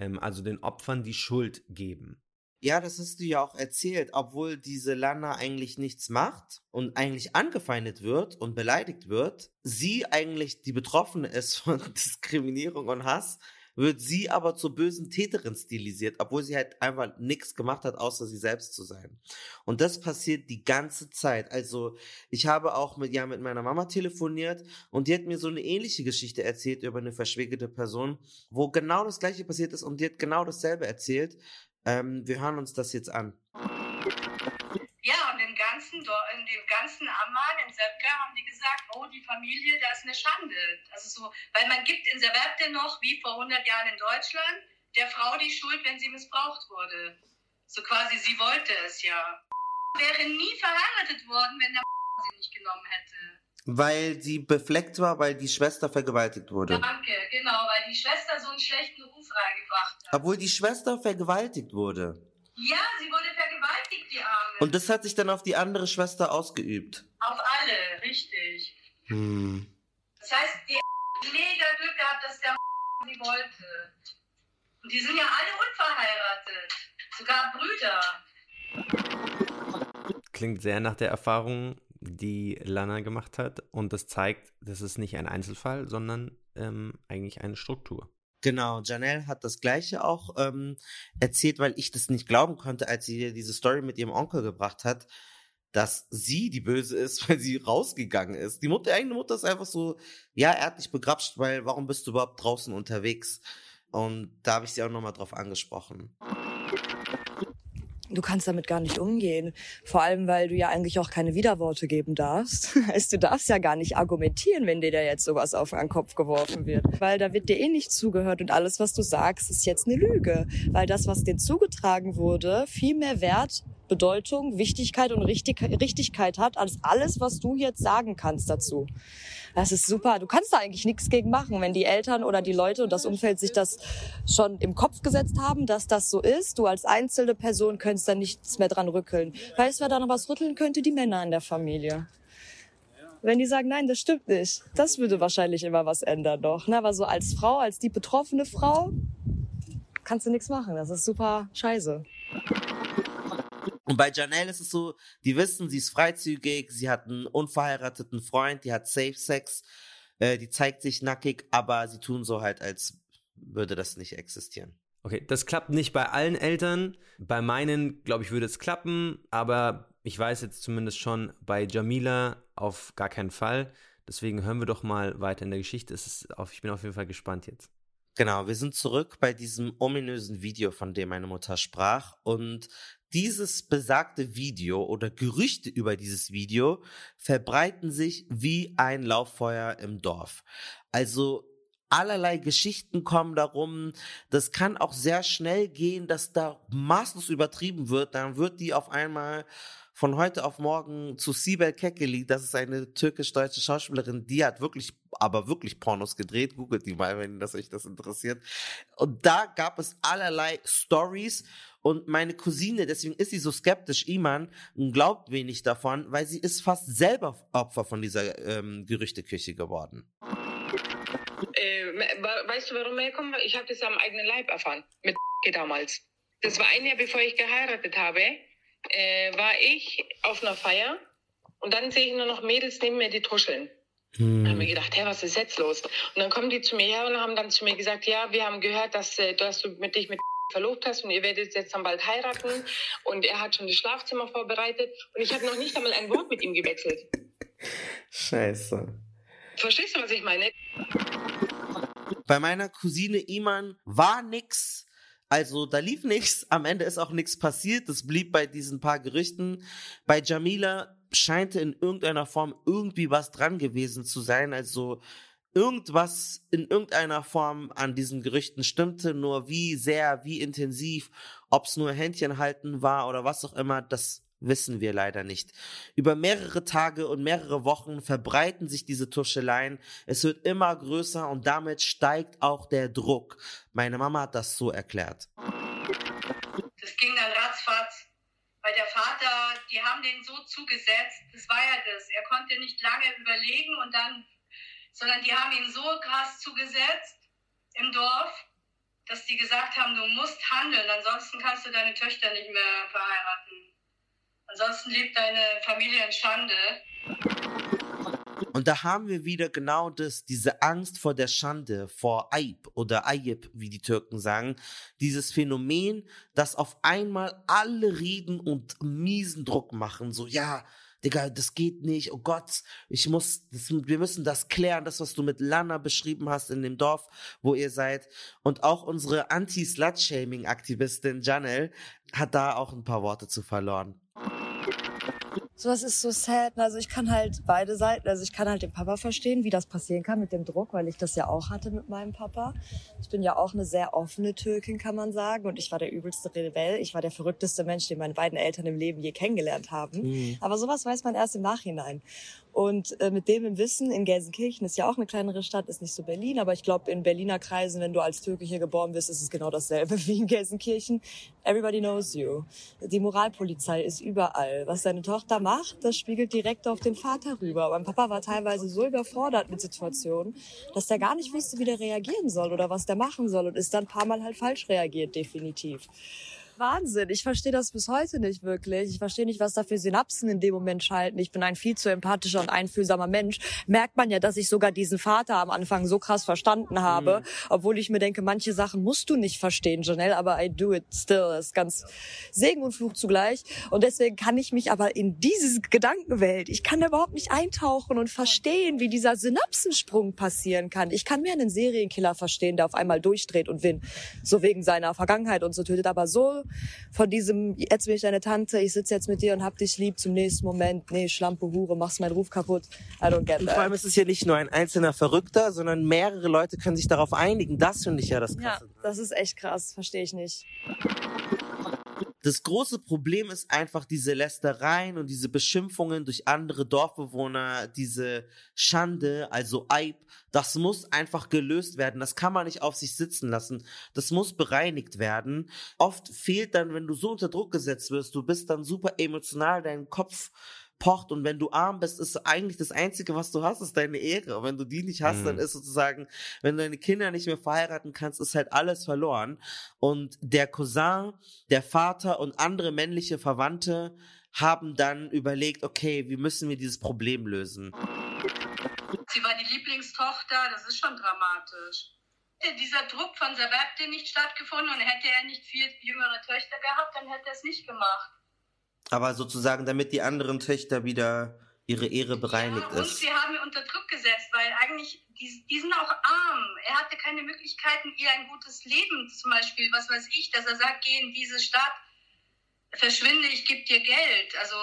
ähm, also den Opfern die Schuld geben. Ja, das hast du ja auch erzählt, obwohl diese Lana eigentlich nichts macht und eigentlich angefeindet wird und beleidigt wird, sie eigentlich die Betroffene ist von Diskriminierung und Hass, wird sie aber zur bösen Täterin stilisiert, obwohl sie halt einfach nichts gemacht hat, außer sie selbst zu sein. Und das passiert die ganze Zeit. Also ich habe auch mit, ja, mit meiner Mama telefoniert und die hat mir so eine ähnliche Geschichte erzählt über eine verschwägerte Person, wo genau das gleiche passiert ist und die hat genau dasselbe erzählt. Ähm, wir hören uns das jetzt an. Ganzen, in dem ganzen Amman, in Sepka, haben die gesagt, oh, die Familie, das ist eine Schande. Also so, weil man gibt in Sepka noch, wie vor 100 Jahren in Deutschland, der Frau die Schuld, wenn sie missbraucht wurde. So quasi, sie wollte es ja. Wäre nie verheiratet worden, wenn der sie nicht genommen hätte. Weil sie befleckt war, weil die Schwester vergewaltigt wurde. Danke, genau, weil die Schwester so einen schlechten Ruf reingebracht hat. Obwohl die Schwester vergewaltigt wurde. Ja, sie wurde vergewaltigt, die Arme. Und das hat sich dann auf die andere Schwester ausgeübt. Auf alle, richtig. Hm. Das heißt, die mega Glück gehabt, dass der sie wollte. Und die sind ja alle unverheiratet. Sogar Brüder. Klingt sehr nach der Erfahrung, die Lana gemacht hat. Und das zeigt, das ist nicht ein Einzelfall, sondern ähm, eigentlich eine Struktur. Genau, Janelle hat das gleiche auch ähm, erzählt, weil ich das nicht glauben konnte, als sie diese Story mit ihrem Onkel gebracht hat, dass sie die Böse ist, weil sie rausgegangen ist. Die Mutter, eigene Mutter ist einfach so, ja, er hat dich begrapscht, weil warum bist du überhaupt draußen unterwegs? Und da habe ich sie auch nochmal drauf angesprochen du kannst damit gar nicht umgehen. Vor allem, weil du ja eigentlich auch keine Widerworte geben darfst. Du darfst ja gar nicht argumentieren, wenn dir da jetzt sowas auf den Kopf geworfen wird. Weil da wird dir eh nicht zugehört und alles, was du sagst, ist jetzt eine Lüge. Weil das, was dir zugetragen wurde, viel mehr Wert Bedeutung, Wichtigkeit und Richtigkeit hat als alles, was du jetzt sagen kannst dazu. Das ist super. Du kannst da eigentlich nichts gegen machen, wenn die Eltern oder die Leute und das Umfeld sich das schon im Kopf gesetzt haben, dass das so ist. Du als einzelne Person könntest da nichts mehr dran rückeln. Weißt du, wer da noch was rütteln könnte? Die Männer in der Familie. Wenn die sagen, nein, das stimmt nicht, das würde wahrscheinlich immer was ändern doch. Ne? Aber so als Frau, als die betroffene Frau, kannst du nichts machen. Das ist super scheiße. Und bei Janelle ist es so, die wissen, sie ist freizügig, sie hat einen unverheirateten Freund, die hat Safe Sex, äh, die zeigt sich nackig, aber sie tun so halt, als würde das nicht existieren. Okay, das klappt nicht bei allen Eltern. Bei meinen, glaube ich, würde es klappen, aber ich weiß jetzt zumindest schon bei Jamila auf gar keinen Fall. Deswegen hören wir doch mal weiter in der Geschichte. Auf, ich bin auf jeden Fall gespannt jetzt. Genau, wir sind zurück bei diesem ominösen Video, von dem meine Mutter sprach. Und dieses besagte Video oder Gerüchte über dieses Video verbreiten sich wie ein Lauffeuer im Dorf. Also allerlei Geschichten kommen darum. Das kann auch sehr schnell gehen, dass da maßlos übertrieben wird. Dann wird die auf einmal von heute auf morgen zu Sibel Kekeli, das ist eine türkisch-deutsche Schauspielerin, die hat wirklich, aber wirklich Pornos gedreht. Googelt die mal, wenn das euch das interessiert. Und da gab es allerlei Stories und meine Cousine, deswegen ist sie so skeptisch, Iman, glaubt wenig davon, weil sie ist fast selber Opfer von dieser ähm, Gerüchteküche geworden. Äh, weißt du, warum er kommt? Ich habe das am eigenen Leib erfahren. Mit damals. Das war ein Jahr, bevor ich geheiratet habe. Äh, war ich auf einer Feier und dann sehe ich nur noch Mädels neben mir, die tuscheln. Hm. Dann haben wir gedacht, hä, was ist jetzt los? Und dann kommen die zu mir her und haben dann zu mir gesagt, ja, wir haben gehört, dass, äh, dass du mit dich mit verlobt hast und ihr werdet jetzt dann bald heiraten und er hat schon das Schlafzimmer vorbereitet und ich habe noch nicht einmal ein Wort mit ihm gewechselt. Scheiße. Verstehst du, was ich meine? Bei meiner Cousine Iman war nix. Also da lief nichts, am Ende ist auch nichts passiert, das blieb bei diesen paar Gerüchten. Bei Jamila scheinte in irgendeiner Form irgendwie was dran gewesen zu sein, also irgendwas in irgendeiner Form an diesen Gerüchten stimmte, nur wie sehr, wie intensiv, ob es nur Händchen halten war oder was auch immer, das wissen wir leider nicht. Über mehrere Tage und mehrere Wochen verbreiten sich diese Tuscheleien. Es wird immer größer und damit steigt auch der Druck. Meine Mama hat das so erklärt. Das ging dann ratzfatz, weil der Vater, die haben den so zugesetzt, das war ja das. Er konnte nicht lange überlegen und dann, sondern die haben ihn so krass zugesetzt im Dorf, dass die gesagt haben, du musst handeln, ansonsten kannst du deine Töchter nicht mehr verheiraten. Ansonsten lebt deine Familie in Schande. Und da haben wir wieder genau das, diese Angst vor der Schande, vor Aib oder Ayib, wie die Türken sagen. Dieses Phänomen, dass auf einmal alle reden und miesen Druck machen. So, ja, Digga, das geht nicht, oh Gott, ich muss, das, wir müssen das klären, das, was du mit Lana beschrieben hast in dem Dorf, wo ihr seid. Und auch unsere Anti-Slut-Shaming-Aktivistin Janelle hat da auch ein paar Worte zu verloren. Sowas ist so sad. Also ich kann halt beide Seiten, also ich kann halt den Papa verstehen, wie das passieren kann mit dem Druck, weil ich das ja auch hatte mit meinem Papa. Ich bin ja auch eine sehr offene Türkin, kann man sagen. Und ich war der übelste Rebell. Ich war der verrückteste Mensch, den meine beiden Eltern im Leben je kennengelernt haben. Mhm. Aber sowas weiß man erst im Nachhinein. Und äh, mit dem im Wissen, in Gelsenkirchen ist ja auch eine kleinere Stadt, ist nicht so Berlin, aber ich glaube, in Berliner Kreisen, wenn du als Türke hier geboren bist, ist es genau dasselbe wie in Gelsenkirchen. Everybody knows you. Die Moralpolizei ist überall. Was deine Tochter macht, das spiegelt direkt auf den Vater rüber. Mein Papa war teilweise so überfordert mit Situationen, dass der gar nicht wusste, wie der reagieren soll oder was der machen soll und ist dann ein paar Mal halt falsch reagiert, definitiv. Wahnsinn. Ich verstehe das bis heute nicht wirklich. Ich verstehe nicht, was da für Synapsen in dem Moment schalten. Ich bin ein viel zu empathischer und einfühlsamer Mensch. Merkt man ja, dass ich sogar diesen Vater am Anfang so krass verstanden habe, mhm. obwohl ich mir denke, manche Sachen musst du nicht verstehen, Janelle, aber I do it still. Das ist ganz Segen und Fluch zugleich. Und deswegen kann ich mich aber in diese Gedankenwelt, ich kann da überhaupt nicht eintauchen und verstehen, wie dieser Synapsensprung passieren kann. Ich kann mehr einen Serienkiller verstehen, der auf einmal durchdreht und Win, so wegen seiner Vergangenheit und so tötet, aber so von diesem, jetzt bin ich deine Tante, ich sitze jetzt mit dir und hab dich lieb zum nächsten Moment, nee, Schlampe, Hure, machst meinen Ruf kaputt. I don't get that. Vor allem ist es ja nicht nur ein einzelner Verrückter, sondern mehrere Leute können sich darauf einigen. Das finde ich ja das Krasse. Ja, das ist echt krass, verstehe ich nicht. Das große Problem ist einfach diese Lästereien und diese Beschimpfungen durch andere Dorfbewohner, diese Schande, also Eib, das muss einfach gelöst werden. Das kann man nicht auf sich sitzen lassen. Das muss bereinigt werden. Oft fehlt dann, wenn du so unter Druck gesetzt wirst, du bist dann super emotional, dein Kopf pocht und wenn du arm bist, ist eigentlich das Einzige, was du hast, ist deine Ehre. Und wenn du die nicht hast, mhm. dann ist sozusagen, wenn du deine Kinder nicht mehr verheiraten kannst, ist halt alles verloren. Und der Cousin, der Vater und andere männliche Verwandte haben dann überlegt, okay, wie müssen wir dieses Problem lösen? Sie war die Lieblingstochter, das ist schon dramatisch. Hätte dieser Druck von Saverte nicht stattgefunden und hätte er nicht vier jüngere Töchter gehabt, dann hätte er es nicht gemacht. Aber sozusagen, damit die anderen Töchter wieder ihre Ehre bereinigt ja, und ist. Und sie haben ihn unter Druck gesetzt, weil eigentlich, die, die sind auch arm. Er hatte keine Möglichkeiten, ihr ein gutes Leben, zum Beispiel, was weiß ich, dass er sagt, geh in diese Stadt, verschwinde, ich gebe dir Geld. Also,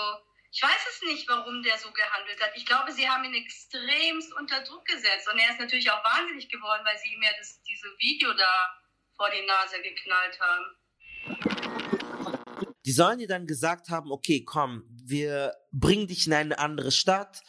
ich weiß es nicht, warum der so gehandelt hat. Ich glaube, sie haben ihn extremst unter Druck gesetzt. Und er ist natürlich auch wahnsinnig geworden, weil sie ihm ja das, diese Video da vor die Nase geknallt haben. Die sollen dir dann gesagt haben, okay, komm, wir bringen dich in eine andere Stadt,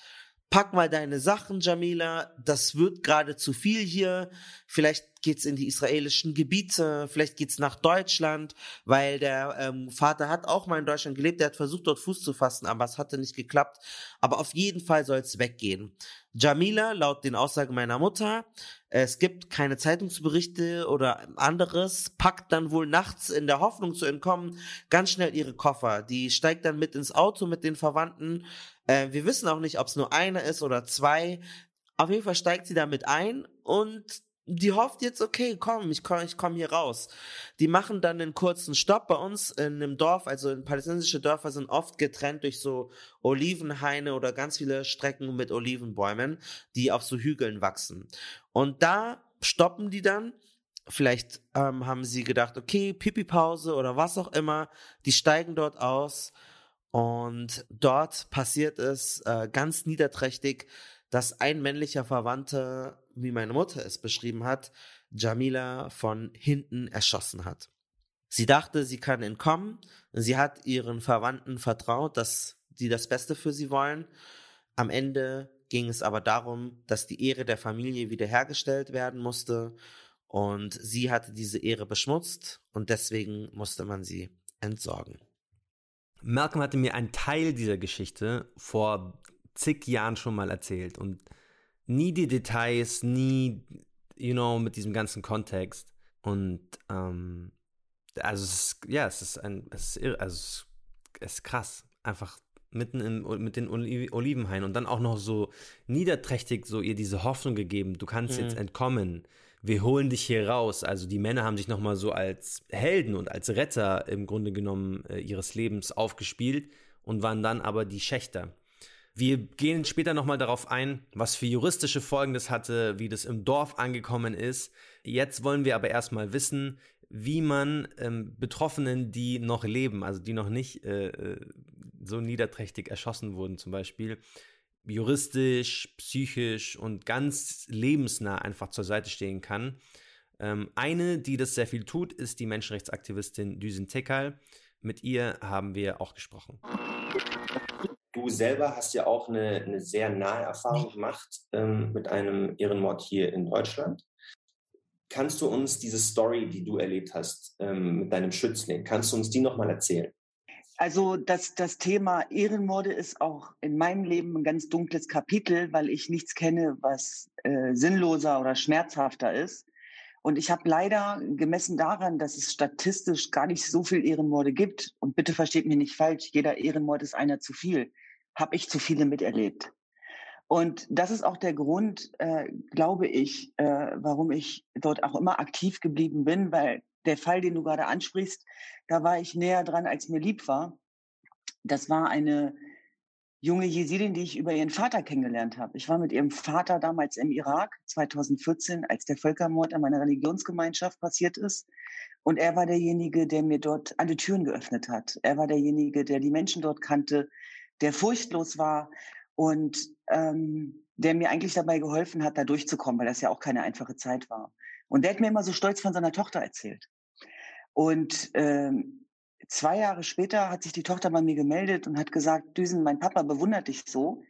pack mal deine Sachen, Jamila, das wird gerade zu viel hier, vielleicht geht's in die israelischen Gebiete, vielleicht geht's nach Deutschland, weil der ähm, Vater hat auch mal in Deutschland gelebt, der hat versucht, dort Fuß zu fassen, aber es hatte nicht geklappt. Aber auf jeden Fall soll es weggehen. Jamila, laut den Aussagen meiner Mutter, es gibt keine Zeitungsberichte oder anderes, packt dann wohl nachts in der Hoffnung zu entkommen ganz schnell ihre Koffer. Die steigt dann mit ins Auto mit den Verwandten. Äh, wir wissen auch nicht, ob es nur einer ist oder zwei. Auf jeden Fall steigt sie damit ein und die hofft jetzt, okay, komm, ich komme ich komm hier raus. Die machen dann einen kurzen Stopp bei uns in einem Dorf, also in palästinensische Dörfer sind oft getrennt durch so Olivenhaine oder ganz viele Strecken mit Olivenbäumen, die auf so Hügeln wachsen. Und da stoppen die dann. Vielleicht ähm, haben sie gedacht, okay, Pipi-Pause oder was auch immer. Die steigen dort aus und dort passiert es äh, ganz niederträchtig, dass ein männlicher Verwandter, wie meine Mutter es beschrieben hat, Jamila von hinten erschossen hat. Sie dachte, sie kann entkommen. Sie hat ihren Verwandten vertraut, dass die das Beste für sie wollen. Am Ende ging es aber darum, dass die Ehre der Familie wiederhergestellt werden musste und sie hatte diese Ehre beschmutzt und deswegen musste man sie entsorgen. Malcolm hatte mir einen Teil dieser Geschichte vor zig Jahren schon mal erzählt und nie die Details, nie, you know, mit diesem ganzen Kontext. Und ähm, also es ist, ja, es ist ein, es ist, irre, also es ist krass. Einfach mitten in, mit den Olivenhainen und dann auch noch so niederträchtig so ihr diese Hoffnung gegeben, du kannst mhm. jetzt entkommen. Wir holen dich hier raus. Also die Männer haben sich nochmal so als Helden und als Retter im Grunde genommen äh, ihres Lebens aufgespielt und waren dann aber die Schächter. Wir gehen später nochmal darauf ein, was für juristische Folgen das hatte, wie das im Dorf angekommen ist. Jetzt wollen wir aber erstmal wissen, wie man ähm, Betroffenen, die noch leben, also die noch nicht äh, äh, so niederträchtig erschossen wurden zum Beispiel, juristisch, psychisch und ganz lebensnah einfach zur Seite stehen kann. Ähm, eine, die das sehr viel tut, ist die Menschenrechtsaktivistin Düsen Tekal. Mit ihr haben wir auch gesprochen. Du selber hast ja auch eine, eine sehr nahe Erfahrung gemacht ähm, mit einem Ehrenmord hier in Deutschland. Kannst du uns diese Story, die du erlebt hast ähm, mit deinem Schützling, kannst du uns die nochmal erzählen? Also das, das Thema Ehrenmorde ist auch in meinem Leben ein ganz dunkles Kapitel, weil ich nichts kenne, was äh, sinnloser oder schmerzhafter ist. Und ich habe leider gemessen daran, dass es statistisch gar nicht so viel Ehrenmorde gibt, und bitte versteht mich nicht falsch, jeder Ehrenmord ist einer zu viel habe ich zu viele miterlebt. Und das ist auch der Grund, äh, glaube ich, äh, warum ich dort auch immer aktiv geblieben bin, weil der Fall, den du gerade ansprichst, da war ich näher dran, als mir lieb war. Das war eine junge Jesidin, die ich über ihren Vater kennengelernt habe. Ich war mit ihrem Vater damals im Irak 2014, als der Völkermord an meiner Religionsgemeinschaft passiert ist. Und er war derjenige, der mir dort alle Türen geöffnet hat. Er war derjenige, der die Menschen dort kannte, der furchtlos war und ähm, der mir eigentlich dabei geholfen hat, da durchzukommen, weil das ja auch keine einfache Zeit war. Und der hat mir immer so stolz von seiner Tochter erzählt. Und ähm, zwei Jahre später hat sich die Tochter bei mir gemeldet und hat gesagt, Düsen, mein Papa bewundert dich so.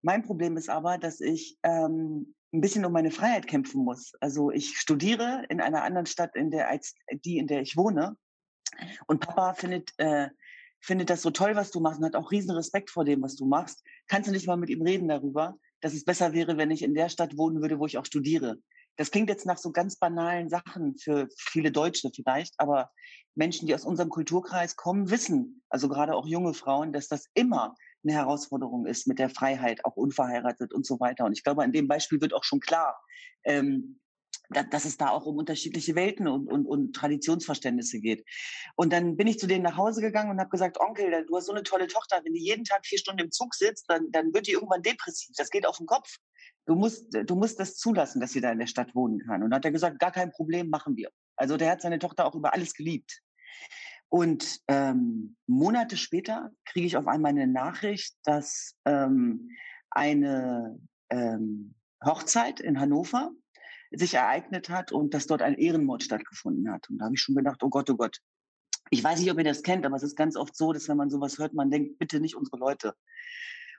Mein Problem ist aber, dass ich ähm, ein bisschen um meine Freiheit kämpfen muss. Also ich studiere in einer anderen Stadt, in der als die, in der ich wohne. Und Papa findet äh, findet das so toll, was du machst und hat auch riesen Respekt vor dem, was du machst. Kannst du nicht mal mit ihm reden darüber, dass es besser wäre, wenn ich in der Stadt wohnen würde, wo ich auch studiere? Das klingt jetzt nach so ganz banalen Sachen für viele Deutsche vielleicht, aber Menschen, die aus unserem Kulturkreis kommen, wissen, also gerade auch junge Frauen, dass das immer eine Herausforderung ist mit der Freiheit, auch unverheiratet und so weiter. Und ich glaube, an dem Beispiel wird auch schon klar, ähm, dass es da auch um unterschiedliche Welten und, und, und Traditionsverständnisse geht. Und dann bin ich zu denen nach Hause gegangen und habe gesagt, Onkel, du hast so eine tolle Tochter, wenn die jeden Tag vier Stunden im Zug sitzt, dann, dann wird die irgendwann depressiv. Das geht auf den Kopf. Du musst, du musst das zulassen, dass sie da in der Stadt wohnen kann. Und dann hat er gesagt, gar kein Problem, machen wir. Also der hat seine Tochter auch über alles geliebt. Und ähm, Monate später kriege ich auf einmal eine Nachricht, dass ähm, eine ähm, Hochzeit in Hannover sich ereignet hat und dass dort ein Ehrenmord stattgefunden hat. Und da habe ich schon gedacht, oh Gott, oh Gott. Ich weiß nicht, ob ihr das kennt, aber es ist ganz oft so, dass wenn man sowas hört, man denkt, bitte nicht unsere Leute.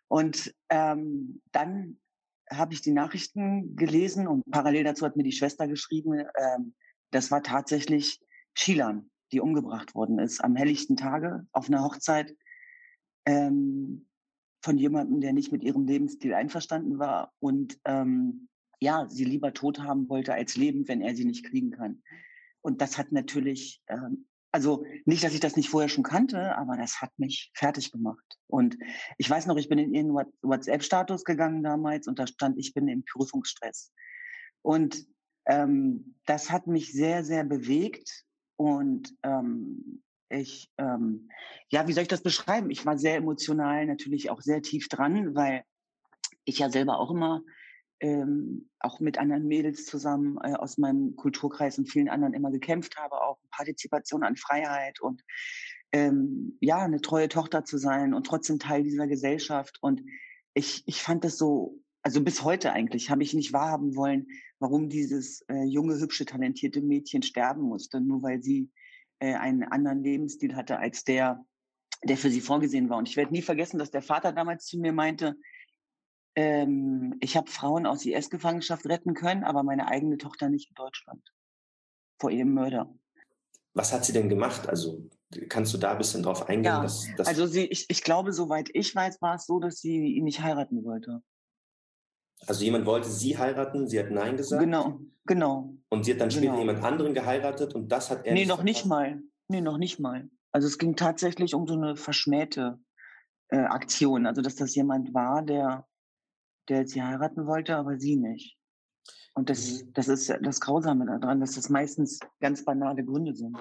Und ähm, dann habe ich die Nachrichten gelesen und parallel dazu hat mir die Schwester geschrieben, ähm, das war tatsächlich Shilan, die umgebracht worden ist am helllichten Tage auf einer Hochzeit ähm, von jemandem, der nicht mit ihrem Lebensstil einverstanden war und ähm, ja, sie lieber tot haben wollte als lebend, wenn er sie nicht kriegen kann. Und das hat natürlich, ähm, also nicht, dass ich das nicht vorher schon kannte, aber das hat mich fertig gemacht. Und ich weiß noch, ich bin in ihren WhatsApp-Status gegangen damals und da stand, ich bin im Prüfungsstress. Und ähm, das hat mich sehr, sehr bewegt und ähm, ich, ähm, ja, wie soll ich das beschreiben? Ich war sehr emotional, natürlich auch sehr tief dran, weil ich ja selber auch immer ähm, auch mit anderen Mädels zusammen äh, aus meinem Kulturkreis und vielen anderen immer gekämpft habe, auch Partizipation an Freiheit und ähm, ja, eine treue Tochter zu sein und trotzdem Teil dieser Gesellschaft. Und ich, ich fand das so, also bis heute eigentlich, habe ich nicht wahrhaben wollen, warum dieses äh, junge, hübsche, talentierte Mädchen sterben musste, nur weil sie äh, einen anderen Lebensstil hatte als der, der für sie vorgesehen war. Und ich werde nie vergessen, dass der Vater damals zu mir meinte, ähm, ich habe Frauen aus IS-Gefangenschaft retten können, aber meine eigene Tochter nicht in Deutschland vor ihrem Mörder. Was hat sie denn gemacht? Also kannst du da ein bisschen drauf eingehen? Ja, dass, dass also sie, ich, ich glaube, soweit ich weiß, war es so, dass sie ihn nicht heiraten wollte. Also jemand wollte sie heiraten, sie hat Nein gesagt? Genau, genau. Und sie hat dann später genau. jemand anderen geheiratet und das hat er Nee, nicht noch verpasst? nicht mal. Nee, noch nicht mal. Also es ging tatsächlich um so eine verschmähte äh, Aktion. Also dass das jemand war, der der sie heiraten wollte, aber sie nicht. Und das, mhm. das ist das Grausame daran, dass das meistens ganz banale Gründe sind.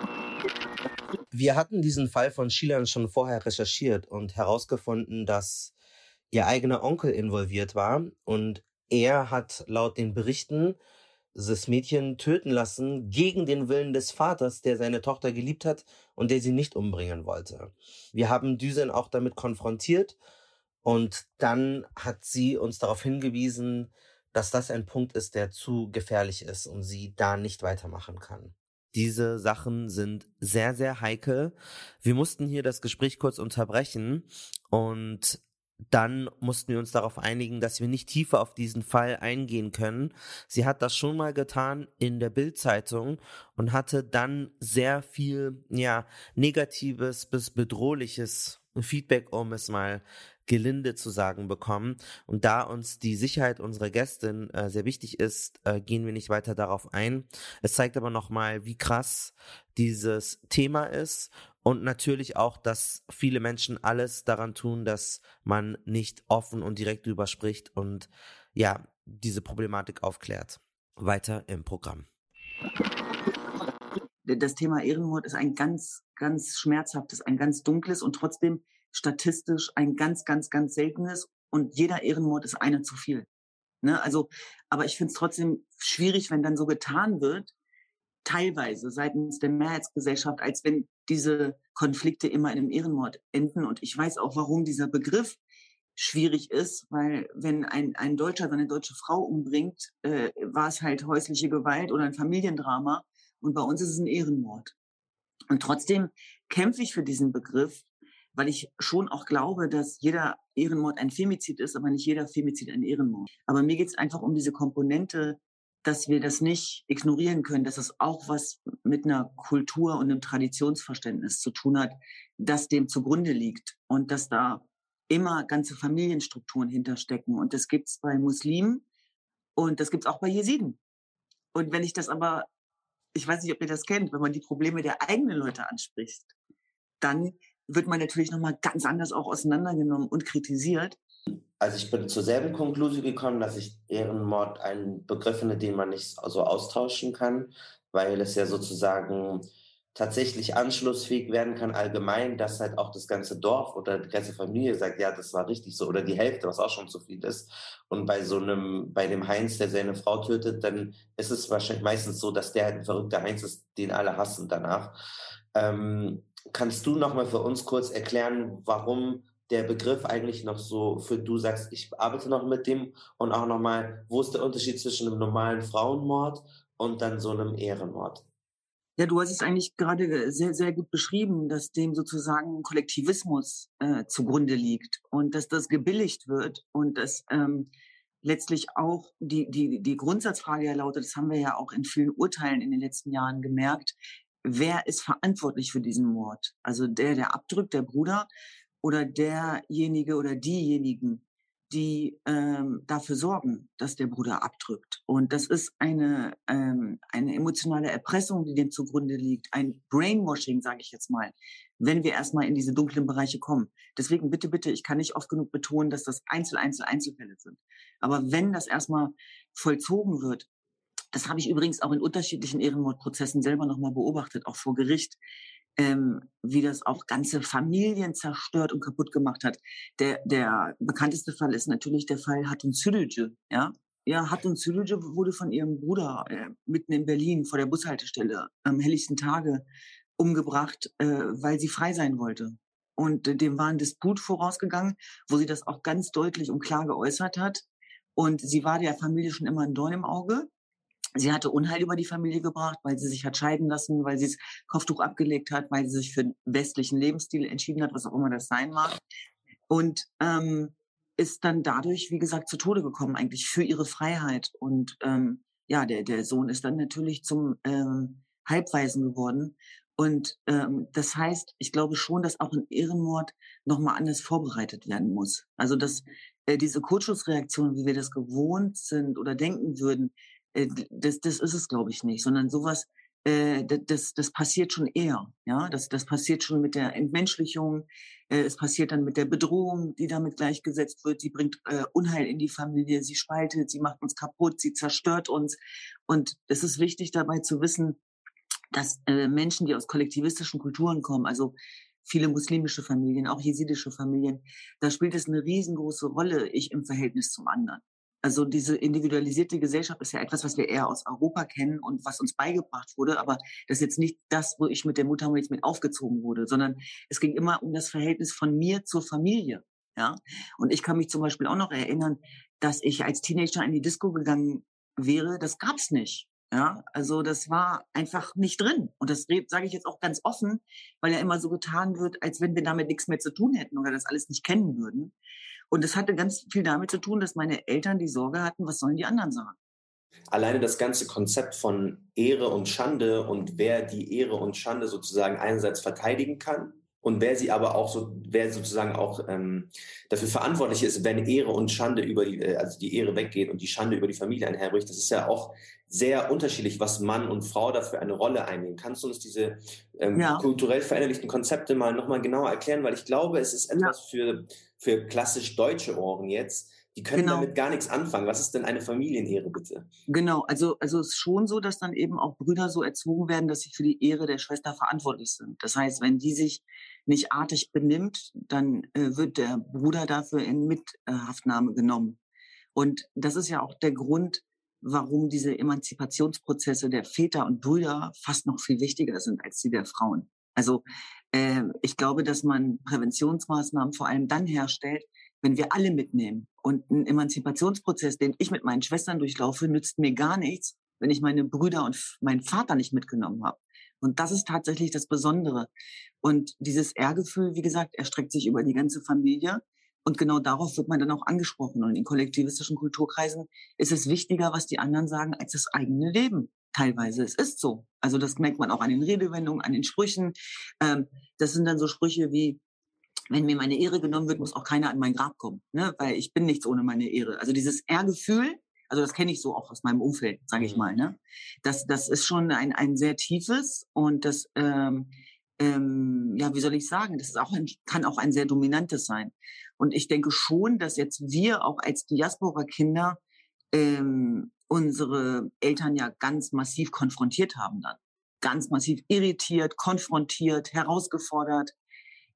Wir hatten diesen Fall von Shilan schon vorher recherchiert und herausgefunden, dass ihr eigener Onkel involviert war und er hat laut den Berichten das Mädchen töten lassen gegen den Willen des Vaters, der seine Tochter geliebt hat und der sie nicht umbringen wollte. Wir haben Düsen auch damit konfrontiert und dann hat sie uns darauf hingewiesen, dass das ein Punkt ist, der zu gefährlich ist und sie da nicht weitermachen kann. Diese Sachen sind sehr, sehr heikel. Wir mussten hier das Gespräch kurz unterbrechen und dann mussten wir uns darauf einigen, dass wir nicht tiefer auf diesen Fall eingehen können. Sie hat das schon mal getan in der Bildzeitung und hatte dann sehr viel, ja, negatives bis bedrohliches Feedback, um es mal gelinde zu sagen bekommen. Und da uns die Sicherheit unserer Gästin äh, sehr wichtig ist, äh, gehen wir nicht weiter darauf ein. Es zeigt aber nochmal, wie krass dieses Thema ist und natürlich auch, dass viele Menschen alles daran tun, dass man nicht offen und direkt drüber spricht und ja, diese Problematik aufklärt. Weiter im Programm. Das Thema Ehrenmord ist ein ganz, ganz schmerzhaftes, ein ganz dunkles und trotzdem statistisch ein ganz, ganz, ganz seltenes und jeder Ehrenmord ist einer zu viel. Ne? Also, aber ich finde es trotzdem schwierig, wenn dann so getan wird, teilweise seitens der Mehrheitsgesellschaft, als wenn diese Konflikte immer in einem Ehrenmord enden. Und ich weiß auch, warum dieser Begriff schwierig ist, weil wenn ein, ein Deutscher seine deutsche Frau umbringt, äh, war es halt häusliche Gewalt oder ein Familiendrama. Und bei uns ist es ein Ehrenmord. Und trotzdem kämpfe ich für diesen Begriff, weil ich schon auch glaube, dass jeder Ehrenmord ein Femizid ist, aber nicht jeder Femizid ein Ehrenmord. Aber mir geht es einfach um diese Komponente, dass wir das nicht ignorieren können, dass es auch was mit einer Kultur und einem Traditionsverständnis zu tun hat, das dem zugrunde liegt und dass da immer ganze Familienstrukturen hinterstecken. Und das gibt's bei Muslimen und das gibt's auch bei Jesiden. Und wenn ich das aber, ich weiß nicht, ob ihr das kennt, wenn man die Probleme der eigenen Leute anspricht, dann wird man natürlich nochmal ganz anders auch auseinandergenommen und kritisiert. Also ich bin zur selben Konklusion gekommen, dass ich Ehrenmord ein Begriff finde, den man nicht so austauschen kann, weil es ja sozusagen tatsächlich anschlussfähig werden kann allgemein, dass halt auch das ganze Dorf oder die ganze Familie sagt, ja, das war richtig so oder die Hälfte, was auch schon zu viel ist. Und bei so einem, bei dem Heinz, der seine Frau tötet, dann ist es wahrscheinlich meistens so, dass der halt ein verrückter Heinz ist, den alle hassen danach. Ähm, kannst du nochmal für uns kurz erklären, warum der Begriff eigentlich noch so, für du sagst, ich arbeite noch mit dem und auch nochmal, wo ist der Unterschied zwischen einem normalen Frauenmord und dann so einem Ehrenmord? Ja, du hast es eigentlich gerade sehr, sehr gut beschrieben, dass dem sozusagen Kollektivismus äh, zugrunde liegt und dass das gebilligt wird und dass ähm, letztlich auch die, die, die Grundsatzfrage ja lautet, das haben wir ja auch in vielen Urteilen in den letzten Jahren gemerkt, wer ist verantwortlich für diesen Mord? Also der, der abdrückt, der Bruder oder derjenige oder diejenigen, die ähm, dafür sorgen, dass der Bruder abdrückt. Und das ist eine, ähm, eine emotionale Erpressung, die dem zugrunde liegt, ein Brainwashing, sage ich jetzt mal, wenn wir erstmal in diese dunklen Bereiche kommen. Deswegen bitte, bitte, ich kann nicht oft genug betonen, dass das Einzel, Einzel, Einzelfälle sind. Aber wenn das erstmal vollzogen wird, Das habe ich übrigens auch in unterschiedlichen Ehrenmordprozessen selber nochmal beobachtet, auch vor Gericht, ähm, wie das auch ganze Familien zerstört und kaputt gemacht hat. Der, der bekannteste Fall ist natürlich der Fall Hatun Sürücü, ja. Ja, Hatun Sürücü wurde von ihrem Bruder äh, mitten in Berlin vor der Bushaltestelle am helllichten Tage umgebracht, äh, weil sie frei sein wollte. Und äh, dem war ein Disput vorausgegangen, wo sie das auch ganz deutlich und klar geäußert hat. Und sie war der Familie schon immer ein Dorn im Auge. Sie hatte Unheil über die Familie gebracht, weil sie sich hat scheiden lassen, weil sie das Kopftuch abgelegt hat, weil sie sich für einen westlichen Lebensstil entschieden hat, was auch immer das sein mag. Und ähm, ist dann dadurch, wie gesagt, zu Tode gekommen, eigentlich für ihre Freiheit. Und ähm, ja, der, der Sohn ist dann natürlich zum ähm, Halbwaisen geworden. Und ähm, das heißt, ich glaube schon, dass auch ein Ehrenmord nochmal anders vorbereitet werden muss. Also dass äh, diese Kurzschussreaktion, wie wir das gewohnt sind oder denken würden, äh, das, das ist es, glaube ich, nicht, sondern sowas, äh, das, das passiert schon eher. Ja, das, das passiert schon mit der Entmenschlichung. Äh, es passiert dann mit der Bedrohung, die damit gleichgesetzt wird. Sie bringt äh, Unheil in die Familie, sie spaltet, sie macht uns kaputt, sie zerstört uns. Und es ist wichtig dabei zu wissen, dass äh, Menschen, die aus kollektivistischen Kulturen kommen, also viele muslimische Familien, auch jesidische Familien, da spielt es eine riesengroße Rolle, ich im Verhältnis zum anderen. Also diese individualisierte Gesellschaft ist ja etwas, was wir eher aus Europa kennen und was uns beigebracht wurde. Aber das ist jetzt nicht das, wo ich mit der Muttermilch mit aufgezogen wurde, sondern es ging immer um das Verhältnis von mir zur Familie. Ja, und ich kann mich zum Beispiel auch noch erinnern, dass ich als Teenager in die Disco gegangen wäre. Das gab's nicht. Ja, also das war einfach nicht drin. Und das sage ich jetzt auch ganz offen, weil ja immer so getan wird, als wenn wir damit nichts mehr zu tun hätten oder das alles nicht kennen würden. Und es hatte ganz viel damit zu tun, dass meine Eltern die Sorge hatten, was sollen die anderen sagen? Alleine das ganze Konzept von Ehre und Schande und wer die Ehre und Schande sozusagen einerseits verteidigen kann und wer sie aber auch so, wer sozusagen auch ähm, dafür verantwortlich ist, wenn Ehre und Schande über die, äh, also die Ehre weggeht und die Schande über die Familie einherbricht, das ist ja auch sehr unterschiedlich, was Mann und Frau dafür eine Rolle einnehmen. Kannst du uns diese ähm, ja. kulturell verinnerlichten Konzepte mal nochmal genauer erklären? Weil ich glaube, es ist etwas ja. für, für klassisch deutsche Ohren jetzt. Die können genau. damit gar nichts anfangen. Was ist denn eine Familienehre, bitte? Genau, also, also es ist schon so, dass dann eben auch Brüder so erzogen werden, dass sie für die Ehre der Schwester verantwortlich sind. Das heißt, wenn die sich nicht artig benimmt, dann äh, wird der Bruder dafür in Mithaftnahme genommen. Und das ist ja auch der Grund, warum diese Emanzipationsprozesse der Väter und Brüder fast noch viel wichtiger sind als die der Frauen. Also äh, ich glaube, dass man Präventionsmaßnahmen vor allem dann herstellt, wenn wir alle mitnehmen. Und ein Emanzipationsprozess, den ich mit meinen Schwestern durchlaufe, nützt mir gar nichts, wenn ich meine Brüder und meinen Vater nicht mitgenommen habe. Und das ist tatsächlich das Besondere. Und dieses Ehrgefühl, wie gesagt, erstreckt sich über die ganze Familie. Und genau darauf wird man dann auch angesprochen. Und in kollektivistischen Kulturkreisen ist es wichtiger, was die anderen sagen, als das eigene Leben. Teilweise. Es ist so. Also das merkt man auch an den Redewendungen, an den Sprüchen. Ähm, das sind dann so Sprüche wie, wenn mir meine Ehre genommen wird, muss auch keiner an mein Grab kommen, ne? weil ich bin nichts ohne meine Ehre. Also dieses Ehrgefühl, also das kenne ich so auch aus meinem Umfeld, sage ich mhm. mal. Ne? Das, das ist schon ein, ein sehr tiefes und das, ähm, ähm, ja, wie soll ich sagen, das ist auch ein, kann auch ein sehr dominantes sein. Und ich denke schon, dass jetzt wir auch als Diaspora-Kinder ähm, unsere Eltern ja ganz massiv konfrontiert haben dann. Ganz massiv irritiert, konfrontiert, herausgefordert,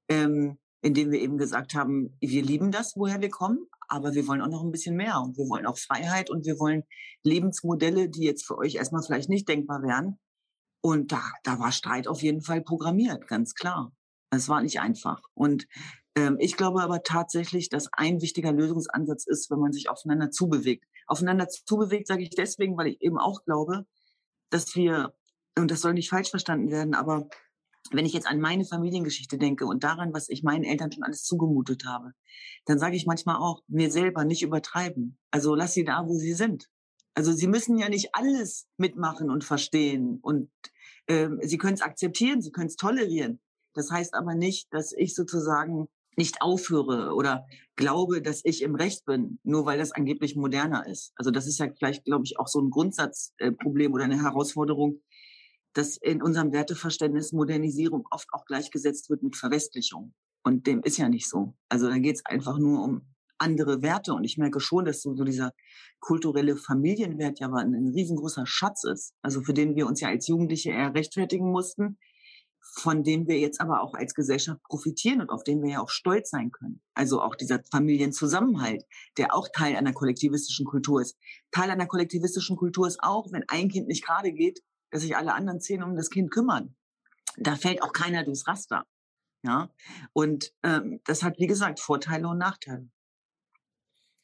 ähm, indem wir eben gesagt haben, wir lieben das, woher wir kommen, aber wir wollen auch noch ein bisschen mehr und wir wollen auch Freiheit und wir wollen Lebensmodelle, die jetzt für euch erstmal vielleicht nicht denkbar wären. Und da, da war Streit auf jeden Fall programmiert, ganz klar. Es war nicht einfach. Und ähm, ich glaube aber tatsächlich, dass ein wichtiger Lösungsansatz ist, wenn man sich aufeinander zubewegt. Aufeinander zubewegt, sage ich deswegen, weil ich eben auch glaube, dass wir, und das soll nicht falsch verstanden werden, aber wenn ich jetzt an meine Familiengeschichte denke und daran, was ich meinen Eltern schon alles zugemutet habe, dann sage ich manchmal auch, mir selber nicht übertreiben. Also lass sie da, wo sie sind. Also sie müssen ja nicht alles mitmachen und verstehen und ähm, sie können es akzeptieren, sie können es tolerieren. Das heißt aber nicht, dass ich sozusagen nicht aufhöre oder glaube, dass ich im Recht bin, nur weil das angeblich moderner ist. Also das ist ja vielleicht, glaube ich, auch so ein Grundsatzproblem oder eine Herausforderung, dass in unserem Werteverständnis Modernisierung oft auch gleichgesetzt wird mit Verwestlichung. Und dem ist ja nicht so. Also da geht es einfach nur um andere Werte. Und ich merke schon, dass so, dieser kulturelle Familienwert ja ein riesengroßer Schatz ist. Also für den wir uns ja als Jugendliche eher rechtfertigen mussten, von dem wir jetzt aber auch als Gesellschaft profitieren und auf den wir ja auch stolz sein können. Also auch dieser Familienzusammenhalt, der auch Teil einer kollektivistischen Kultur ist. Teil einer kollektivistischen Kultur ist auch, wenn ein Kind nicht gerade geht, dass sich alle anderen zehn um das Kind kümmern. Da fällt auch keiner durchs Raster. Ja, und ähm, das hat, wie gesagt, Vorteile und Nachteile.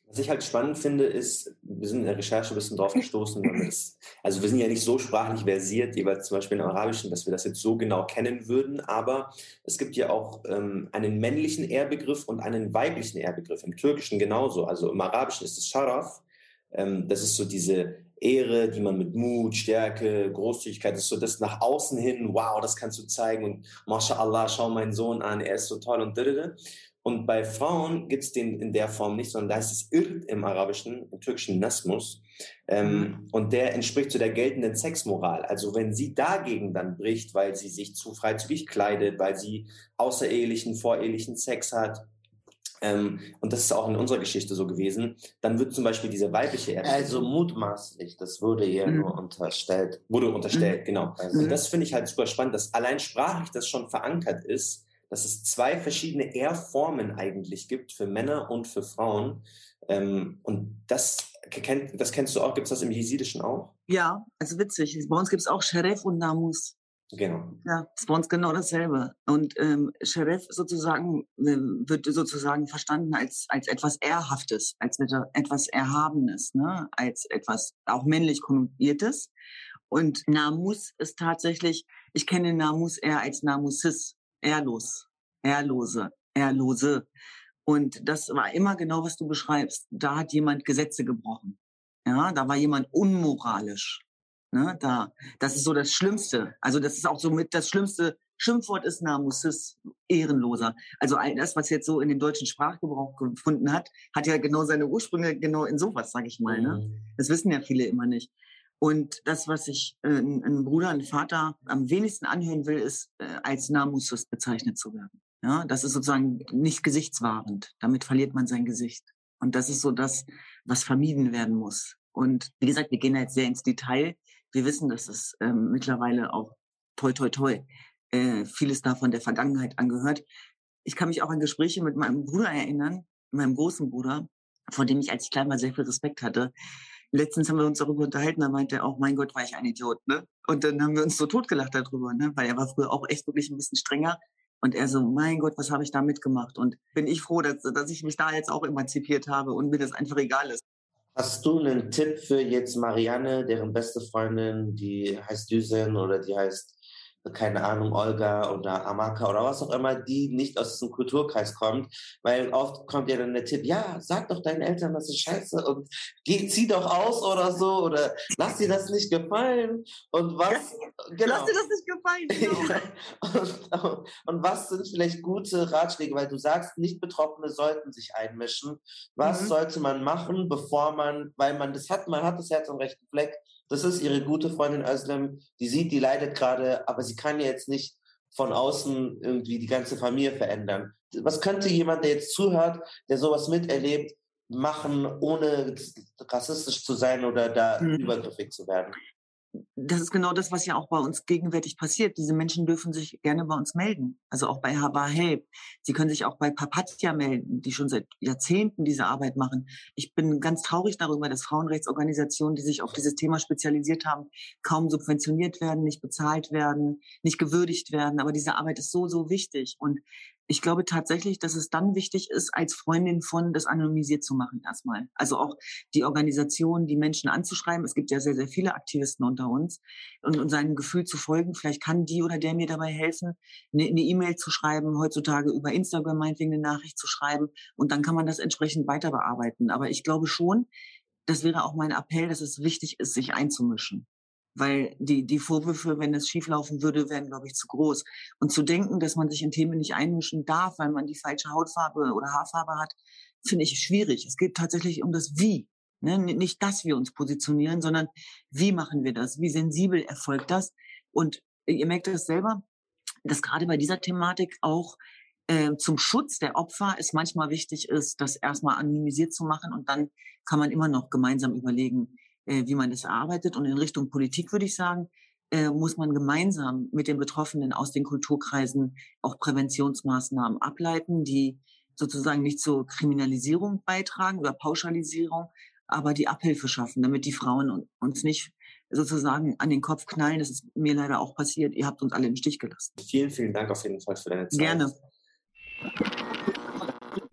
Was ich halt spannend finde, ist, wir sind in der Recherche ein bisschen drauf gestoßen, es, also wir sind ja nicht so sprachlich versiert, jeweils zum Beispiel im Arabischen, dass wir das jetzt so genau kennen würden, aber es gibt ja auch ähm, einen männlichen Ehrbegriff und einen weiblichen Ehrbegriff, im Türkischen genauso. Also im Arabischen ist es Sharaf, ähm, das ist so diese Ehre, die man mit Mut, Stärke, Großzügigkeit, das ist so das nach außen hin, wow, das kannst du zeigen und MashaAllah, schau meinen Sohn an, er ist so toll und dödödö. Und bei Frauen gibt es den in der Form nicht, sondern da ist es Irrt im Arabischen, im Türkischen Nasmus. Ähm, mhm. Und der entspricht zu der geltenden Sexmoral. Also wenn sie dagegen dann bricht, weil sie sich zu freizügig kleidet, weil sie außerehelichen, vorehelichen Sex hat, ähm, und das ist auch in unserer Geschichte so gewesen, dann wird zum Beispiel diese weibliche Erbschaft. Also mutmaßlich, das wurde ihr mhm. nur unterstellt. Wurde unterstellt, mhm. genau. Also und das finde ich halt super spannend, dass allein sprachlich das schon verankert ist, dass es zwei verschiedene Ehrformen eigentlich gibt für Männer und für Frauen. Ähm, und das, kenn, das kennst du auch, gibt es das im Jesidischen auch? Ja, also witzig. Bei uns gibt es auch Sheref und Namus. Genau. Ja, ist bei uns genau dasselbe. Und ähm, Sheref sozusagen äh, wird sozusagen verstanden als als etwas Ehrhaftes, als etwas Erhabenes, ne? als etwas auch männlich konnotiertes. Und Namus ist tatsächlich, ich kenne Namus eher als Namusis, ehrlos, ehrlose, ehrlose. Und das war immer genau, was du beschreibst. Da hat jemand Gesetze gebrochen. Ja, da war jemand unmoralisch. Ne, da, das ist so das Schlimmste. Also das ist auch so mit das schlimmste Schimpfwort ist Namusis, ehrenloser. Also all das, was jetzt so in den deutschen Sprachgebrauch gefunden hat, hat ja genau seine Ursprünge genau in sowas, sage ich mal. Ne? Mhm. Das wissen ja viele immer nicht. Und das, was ich äh, ein Bruder, ein Vater am wenigsten anhören will, ist, äh, als Namusus bezeichnet zu werden. Ja, das ist sozusagen nicht gesichtswahrend. Damit verliert man sein Gesicht. Und das ist so das, was vermieden werden muss. Und wie gesagt, wir gehen jetzt sehr ins Detail. Wir wissen, dass es ähm, mittlerweile auch toi toi toi äh, vieles davon der Vergangenheit angehört. Ich kann mich auch an Gespräche mit meinem Bruder erinnern, meinem großen Bruder, vor dem ich als ich klein war sehr viel Respekt hatte, letztens haben wir uns darüber unterhalten, da meinte er auch, mein Gott, war ich ein Idiot, ne? Und dann haben wir uns so totgelacht darüber, ne? Weil er war früher auch echt wirklich ein bisschen strenger. Und er so, mein Gott, was habe ich da mitgemacht? Und bin ich froh, dass, dass ich mich da jetzt auch emanzipiert habe und mir das einfach egal ist. Hast du einen Tipp für jetzt Marianne, deren beste Freundin, die heißt Düsen oder die heißt keine Ahnung, Olga oder Amaka oder was auch immer, die nicht aus diesem Kulturkreis kommt, weil oft kommt ja dann der Tipp, ja, sag doch deinen Eltern, das ist scheiße und geh, zieh doch aus oder so oder lass dir das nicht gefallen und was, genau. Lass dir das nicht gefallen, genau. und, und, was sind vielleicht gute Ratschläge, weil du sagst, nicht Betroffene sollten sich einmischen. Was mhm. sollte man machen, bevor man, weil man das hat, man hat das Herz am rechten Fleck, das ist ihre gute Freundin Özlem, die sieht, die leidet gerade, aber sie kann jetzt nicht von außen irgendwie die ganze Familie verändern. Was könnte jemand, der jetzt zuhört, der sowas miterlebt, machen, ohne rassistisch zu sein oder da mhm. übergriffig zu werden? Das ist genau das, was ja auch bei uns gegenwärtig passiert. Diese Menschen dürfen sich gerne bei uns melden. Also auch bei Haba Help. Sie können sich auch bei Papatja melden, die schon seit Jahrzehnten diese Arbeit machen. Ich bin ganz traurig darüber, dass Frauenrechtsorganisationen, die sich auf dieses Thema spezialisiert haben, kaum subventioniert werden, nicht bezahlt werden, nicht gewürdigt werden. Aber diese Arbeit ist so, so wichtig. Und ich glaube tatsächlich, dass es dann wichtig ist, als Freundin von das anonymisiert zu machen erstmal. Also auch die Organisation, die Menschen anzuschreiben. Es gibt ja sehr, sehr viele Aktivisten unter uns und, und seinem Gefühl zu folgen. Vielleicht kann die oder der mir dabei helfen, eine E-Mail zu schreiben, heutzutage über Instagram meinetwegen eine Nachricht zu schreiben und dann kann man das entsprechend weiter bearbeiten. Aber ich glaube schon, das wäre auch mein Appell, dass es wichtig ist, sich einzumischen weil die, die Vorwürfe, wenn es schieflaufen würde, wären, glaube ich, zu groß. Und zu denken, dass man sich in Themen nicht einmischen darf, weil man die falsche Hautfarbe oder Haarfarbe hat, finde ich schwierig. Es geht tatsächlich um das Wie. Ne? Nicht, dass wir uns positionieren, sondern wie machen wir das? Wie sensibel erfolgt das? Und ihr merkt das selber, dass gerade bei dieser Thematik auch äh, zum Schutz der Opfer es manchmal wichtig ist, das erstmal anonymisiert zu machen und dann kann man immer noch gemeinsam überlegen, äh, wie man das erarbeitet. Und in Richtung Politik würde ich sagen, äh, muss man gemeinsam mit den Betroffenen aus den Kulturkreisen auch Präventionsmaßnahmen ableiten, die sozusagen nicht zur Kriminalisierung beitragen oder Pauschalisierung, aber die Abhilfe schaffen, damit die Frauen uns nicht sozusagen an den Kopf knallen. Das ist mir leider auch passiert. Ihr habt uns alle im Stich gelassen. Vielen, vielen Dank auf jeden Fall für deine Zeit. Gerne.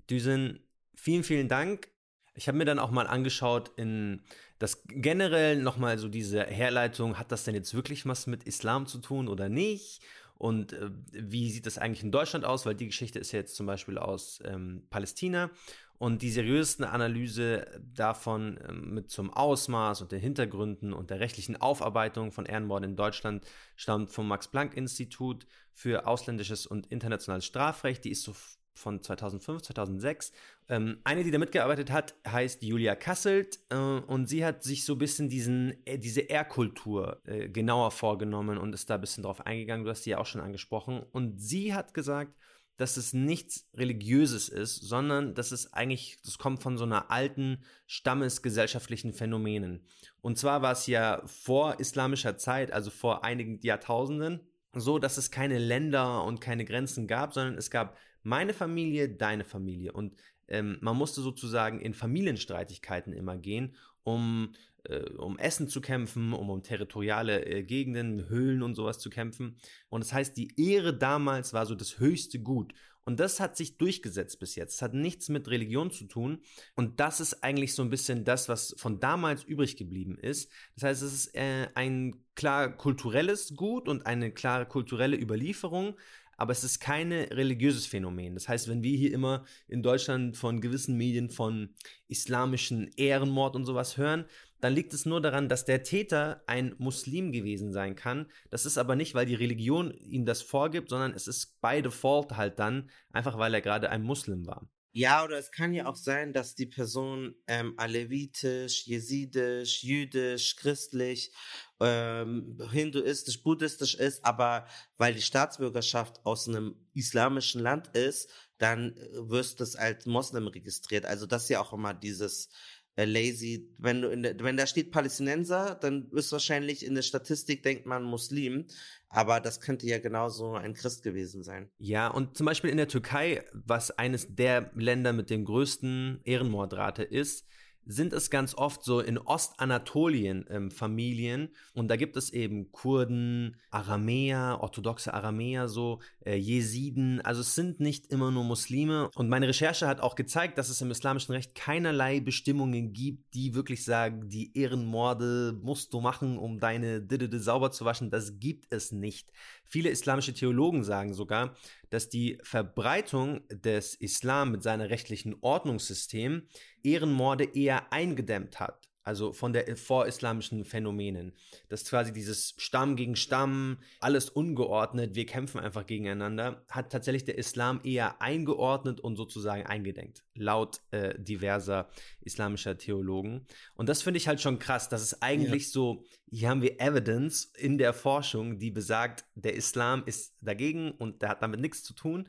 Düsen, vielen, vielen Dank. Ich habe mir dann auch mal angeschaut, in das generell nochmal so diese Herleitung, hat das denn jetzt wirklich was mit Islam zu tun oder nicht? Und äh, wie sieht das eigentlich in Deutschland aus? Weil die Geschichte ist ja jetzt zum Beispiel aus ähm, Palästina. Und die seriöseste Analyse davon ähm, mit zum Ausmaß und den Hintergründen und der rechtlichen Aufarbeitung von Ehrenmorden in Deutschland stammt vom Max-Planck-Institut für ausländisches und internationales Strafrecht. Die ist so von 2005, 2006. Ähm, eine, die da mitgearbeitet hat, heißt Julia Kasselt äh, und sie hat sich so ein bisschen diesen, äh, diese R-Kultur äh, genauer vorgenommen und ist da ein bisschen drauf eingegangen. Du hast sie ja auch schon angesprochen. Und sie hat gesagt, dass es nichts Religiöses ist, sondern dass es eigentlich, das kommt von so einer alten stammesgesellschaftlichen Phänomenen. Und zwar war es ja vor islamischer Zeit, also vor einigen Jahrtausenden, so, dass es keine Länder und keine Grenzen gab, sondern es gab meine Familie, deine Familie. Und ähm, man musste sozusagen in Familienstreitigkeiten immer gehen, um, äh, um Essen zu kämpfen, um um territoriale äh, Gegenden, Höhlen und sowas zu kämpfen. Und das heißt, die Ehre damals war so das höchste Gut. Und das hat sich durchgesetzt bis jetzt. Es hat nichts mit Religion zu tun. Und das ist eigentlich so ein bisschen das, was von damals übrig geblieben ist. Das heißt, es ist äh, ein klar kulturelles Gut und eine klare kulturelle Überlieferung, aber es ist kein religiöses Phänomen. Das heißt, wenn wir hier immer in Deutschland von gewissen Medien von islamischen Ehrenmord und sowas hören, dann liegt es nur daran, dass der Täter ein Muslim gewesen sein kann. Das ist aber nicht, weil die Religion ihm das vorgibt, sondern es ist by default halt dann, einfach weil er gerade ein Muslim war. Ja, oder es kann ja auch sein, dass die Person ähm, alevitisch, jesidisch, jüdisch, christlich, ähm, hinduistisch, buddhistisch ist, aber weil die Staatsbürgerschaft aus einem islamischen Land ist, dann äh, wirst du als Moslem registriert. Also das ist ja auch immer dieses äh, lazy, wenn du in der, wenn da steht Palästinenser, dann ist wahrscheinlich in der Statistik denkt man Muslim, aber das könnte ja genauso ein Christ gewesen sein. Ja, und zum Beispiel in der Türkei, was eines der Länder mit dem größten Ehrenmordrate ist, sind es ganz oft so in Ostanatolien ähm, Familien und da gibt es eben Kurden, Aramäer, orthodoxe Aramäer, so äh, Jesiden. Also es sind nicht immer nur Muslime. Und meine Recherche hat auch gezeigt, dass es im islamischen Recht keinerlei Bestimmungen gibt, die wirklich sagen, die Ehrenmorde musst du machen, um deine Didede sauber zu waschen. Das gibt es nicht. Viele islamische Theologen sagen sogar, dass die Verbreitung des Islam mit seinem rechtlichen Ordnungssystem Ehrenmorde eher eingedämmt hat also von der vorislamischen Phänomenen. Das ist quasi dieses Stamm gegen Stamm, alles ungeordnet, wir kämpfen einfach gegeneinander, hat tatsächlich der Islam eher eingeordnet und sozusagen eingedenkt, laut äh, diverser islamischer Theologen. Und das finde ich halt schon krass, dass es eigentlich ja. so, hier haben wir Evidence in der Forschung, die besagt, der Islam ist dagegen und der hat damit nichts zu tun.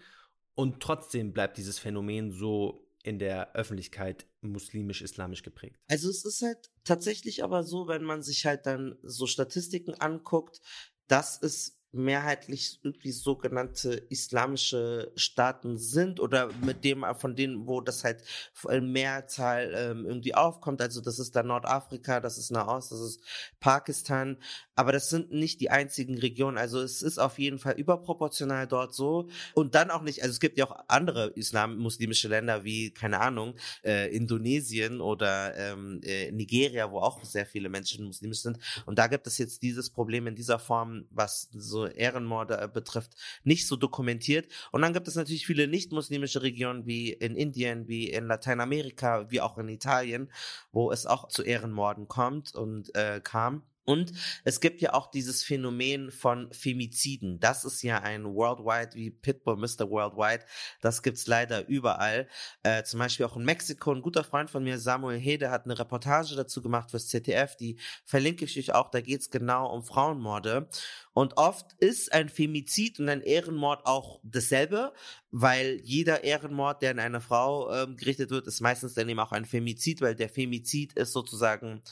Und trotzdem bleibt dieses Phänomen so in der Öffentlichkeit muslimisch-islamisch geprägt. Also es ist halt tatsächlich aber so, wenn man sich halt dann so Statistiken anguckt, dass es mehrheitlich irgendwie sogenannte islamische Staaten sind oder mit dem von denen, wo das halt in Mehrzahl ähm, irgendwie aufkommt. Also das ist dann Nordafrika, das ist Nahost, das ist Pakistan. Aber das sind nicht die einzigen Regionen. Also es ist auf jeden Fall überproportional dort so. Und dann auch nicht, also es gibt ja auch andere islam-muslimische Länder wie, keine Ahnung, äh, Indonesien oder ähm, äh, Nigeria, wo auch sehr viele Menschen muslimisch sind. Und da gibt es jetzt dieses Problem in dieser Form, was so Ehrenmorde äh, betrifft, nicht so dokumentiert. Und dann gibt es natürlich viele nicht-muslimische Regionen wie in Indien, wie in Lateinamerika, wie auch in Italien, wo es auch zu Ehrenmorden kommt und äh, kam. Und es gibt ja auch dieses Phänomen von Femiziden. Das ist ja ein Worldwide, wie Pitbull Mr. Worldwide. Das gibt's leider überall. Äh, zum Beispiel auch in Mexiko. Ein guter Freund von mir, Samuel Hede, hat eine Reportage dazu gemacht fürs ZDF. Die verlinke ich euch auch. Da geht's genau um Frauenmorde. Und oft ist ein Femizid und ein Ehrenmord auch dasselbe, weil jeder Ehrenmord, der an eine Frau ähm, gerichtet wird, ist meistens dann eben auch ein Femizid, weil der Femizid ist sozusagen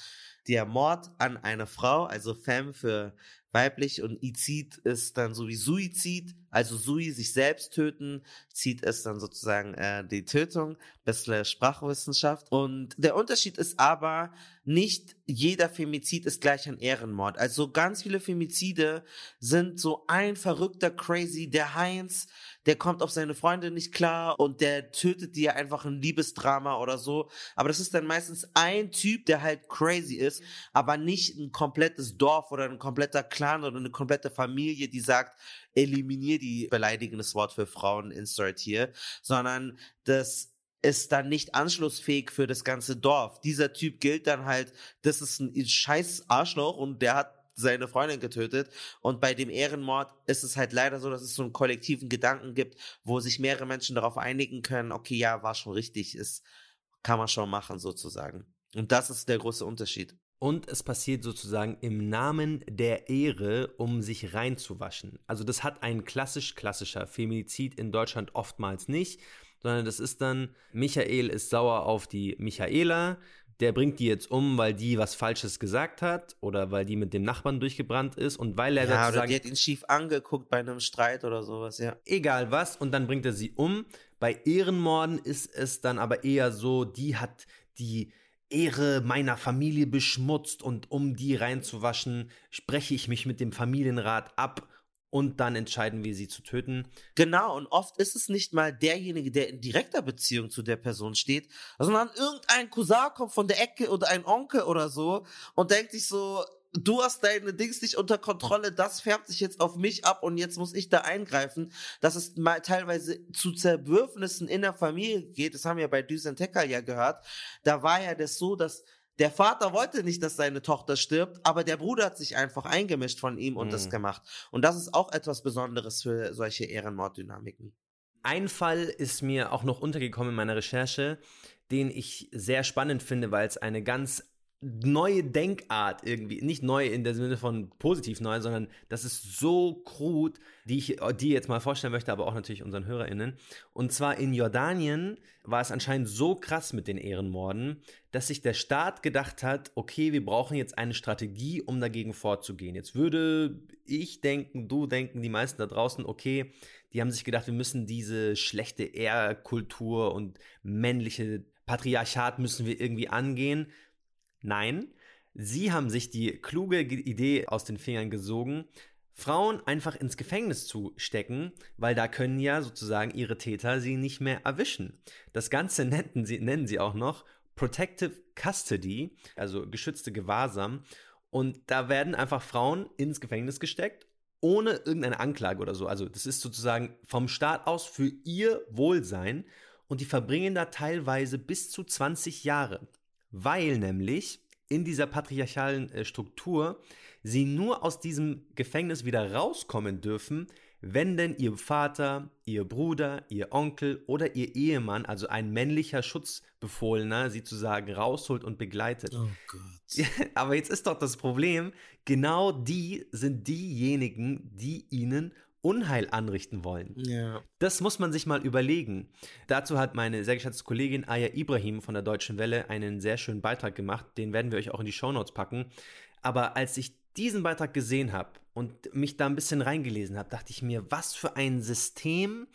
der Mord an eine Frau, also Femme für weiblich und Izid ist dann so wie Suizid, also Sui sich selbst töten, Zid ist dann sozusagen äh, die Tötung, bisschen Sprachwissenschaft. Und der Unterschied ist aber, nicht jeder Femizid ist gleich ein Ehrenmord. Also ganz viele Femizide sind so ein verrückter Crazy, der Heinz, der kommt auf seine Freunde nicht klar und der tötet dir einfach ein Liebesdrama oder so. Aber das ist dann meistens ein Typ, der halt crazy ist, aber nicht ein komplettes Dorf oder ein kompletter Clan oder eine komplette Familie, die sagt, eliminier die beleidigendes Wort für Frauen, insert hier, sondern das ist dann nicht anschlussfähig für das ganze Dorf. Dieser Typ gilt dann halt, das ist ein scheiß Arschloch und der hat seine Freundin getötet. Und bei dem Ehrenmord ist es halt leider so, dass es so einen kollektiven Gedanken gibt, wo sich mehrere Menschen darauf einigen können, okay, ja, war schon richtig, ist, kann man schon machen, sozusagen. Und das ist der große Unterschied. Und es passiert sozusagen im Namen der Ehre, um sich reinzuwaschen. Also das hat ein klassisch klassischer Femizid in Deutschland oftmals nicht, sondern das ist dann, Michael ist sauer auf die Michaela, der bringt die jetzt um, weil die was Falsches gesagt hat oder weil die mit dem Nachbarn durchgebrannt ist und weil er ja, oder die hat ihn schief angeguckt bei einem Streit oder sowas, ja. Egal was und dann bringt er sie um. Bei Ehrenmorden ist es dann aber eher so, die hat die Ehre meiner Familie beschmutzt und um die reinzuwaschen, spreche ich mich mit dem Familienrat ab und dann entscheiden wir sie zu töten. Genau, und oft ist es nicht mal derjenige, der in direkter Beziehung zu der Person steht, sondern irgendein Cousin kommt von der Ecke oder ein Onkel oder so und denkt sich so, du hast deine Dings nicht unter Kontrolle, das färbt sich jetzt auf mich ab und jetzt muss ich da eingreifen, dass es mal teilweise zu Zerwürfnissen in der Familie geht, das haben wir bei Düsen Tekal ja gehört, da war ja das so, dass der Vater wollte nicht, dass seine Tochter stirbt, aber der Bruder hat sich einfach eingemischt von ihm und mhm. das gemacht. Und das ist auch etwas Besonderes für solche Ehrenmorddynamiken. Ein Fall ist mir auch noch untergekommen in meiner Recherche, den ich sehr spannend finde, weil es eine ganz neue Denkart irgendwie, nicht neu in der Sinne von positiv neu, sondern das ist so krut, die ich die jetzt mal vorstellen möchte, aber auch natürlich unseren HörerInnen. Und zwar in Jordanien war es anscheinend so krass mit den Ehrenmorden, dass sich der Staat gedacht hat, okay, wir brauchen jetzt eine Strategie, um dagegen vorzugehen. Jetzt würde ich denken, du denken, die meisten da draußen, okay, die haben sich gedacht, wir müssen diese schlechte Ehrkultur und männliche Patriarchat müssen wir irgendwie angehen. Nein, sie haben sich die kluge Idee aus den Fingern gesogen, Frauen einfach ins Gefängnis zu stecken, weil da können ja sozusagen ihre Täter sie nicht mehr erwischen. Das Ganze nennen sie, nennen sie auch noch Protective Custody, also geschützte Gewahrsam. Und da werden einfach Frauen ins Gefängnis gesteckt, ohne irgendeine Anklage oder so. Also das ist sozusagen vom Staat aus für ihr Wohlsein. Und die verbringen da teilweise bis zu 20 Jahre weil nämlich in dieser patriarchalen äh, Struktur sie nur aus diesem Gefängnis wieder rauskommen dürfen, wenn denn ihr Vater, ihr Bruder, ihr Onkel oder ihr Ehemann, also ein männlicher Schutzbefohlener, sie zu sagen rausholt und begleitet. Oh Gott. Aber jetzt ist doch das Problem, genau die sind diejenigen, die ihnen Unheil anrichten wollen. Ja. Das muss man sich mal überlegen. Dazu hat meine sehr geschätzte Kollegin Aya Ibrahim von der Deutschen Welle einen sehr schönen Beitrag gemacht. Den werden wir euch auch in die Shownotes packen. Aber als ich diesen Beitrag gesehen habe und mich da ein bisschen reingelesen habe, dachte ich mir, was für ein System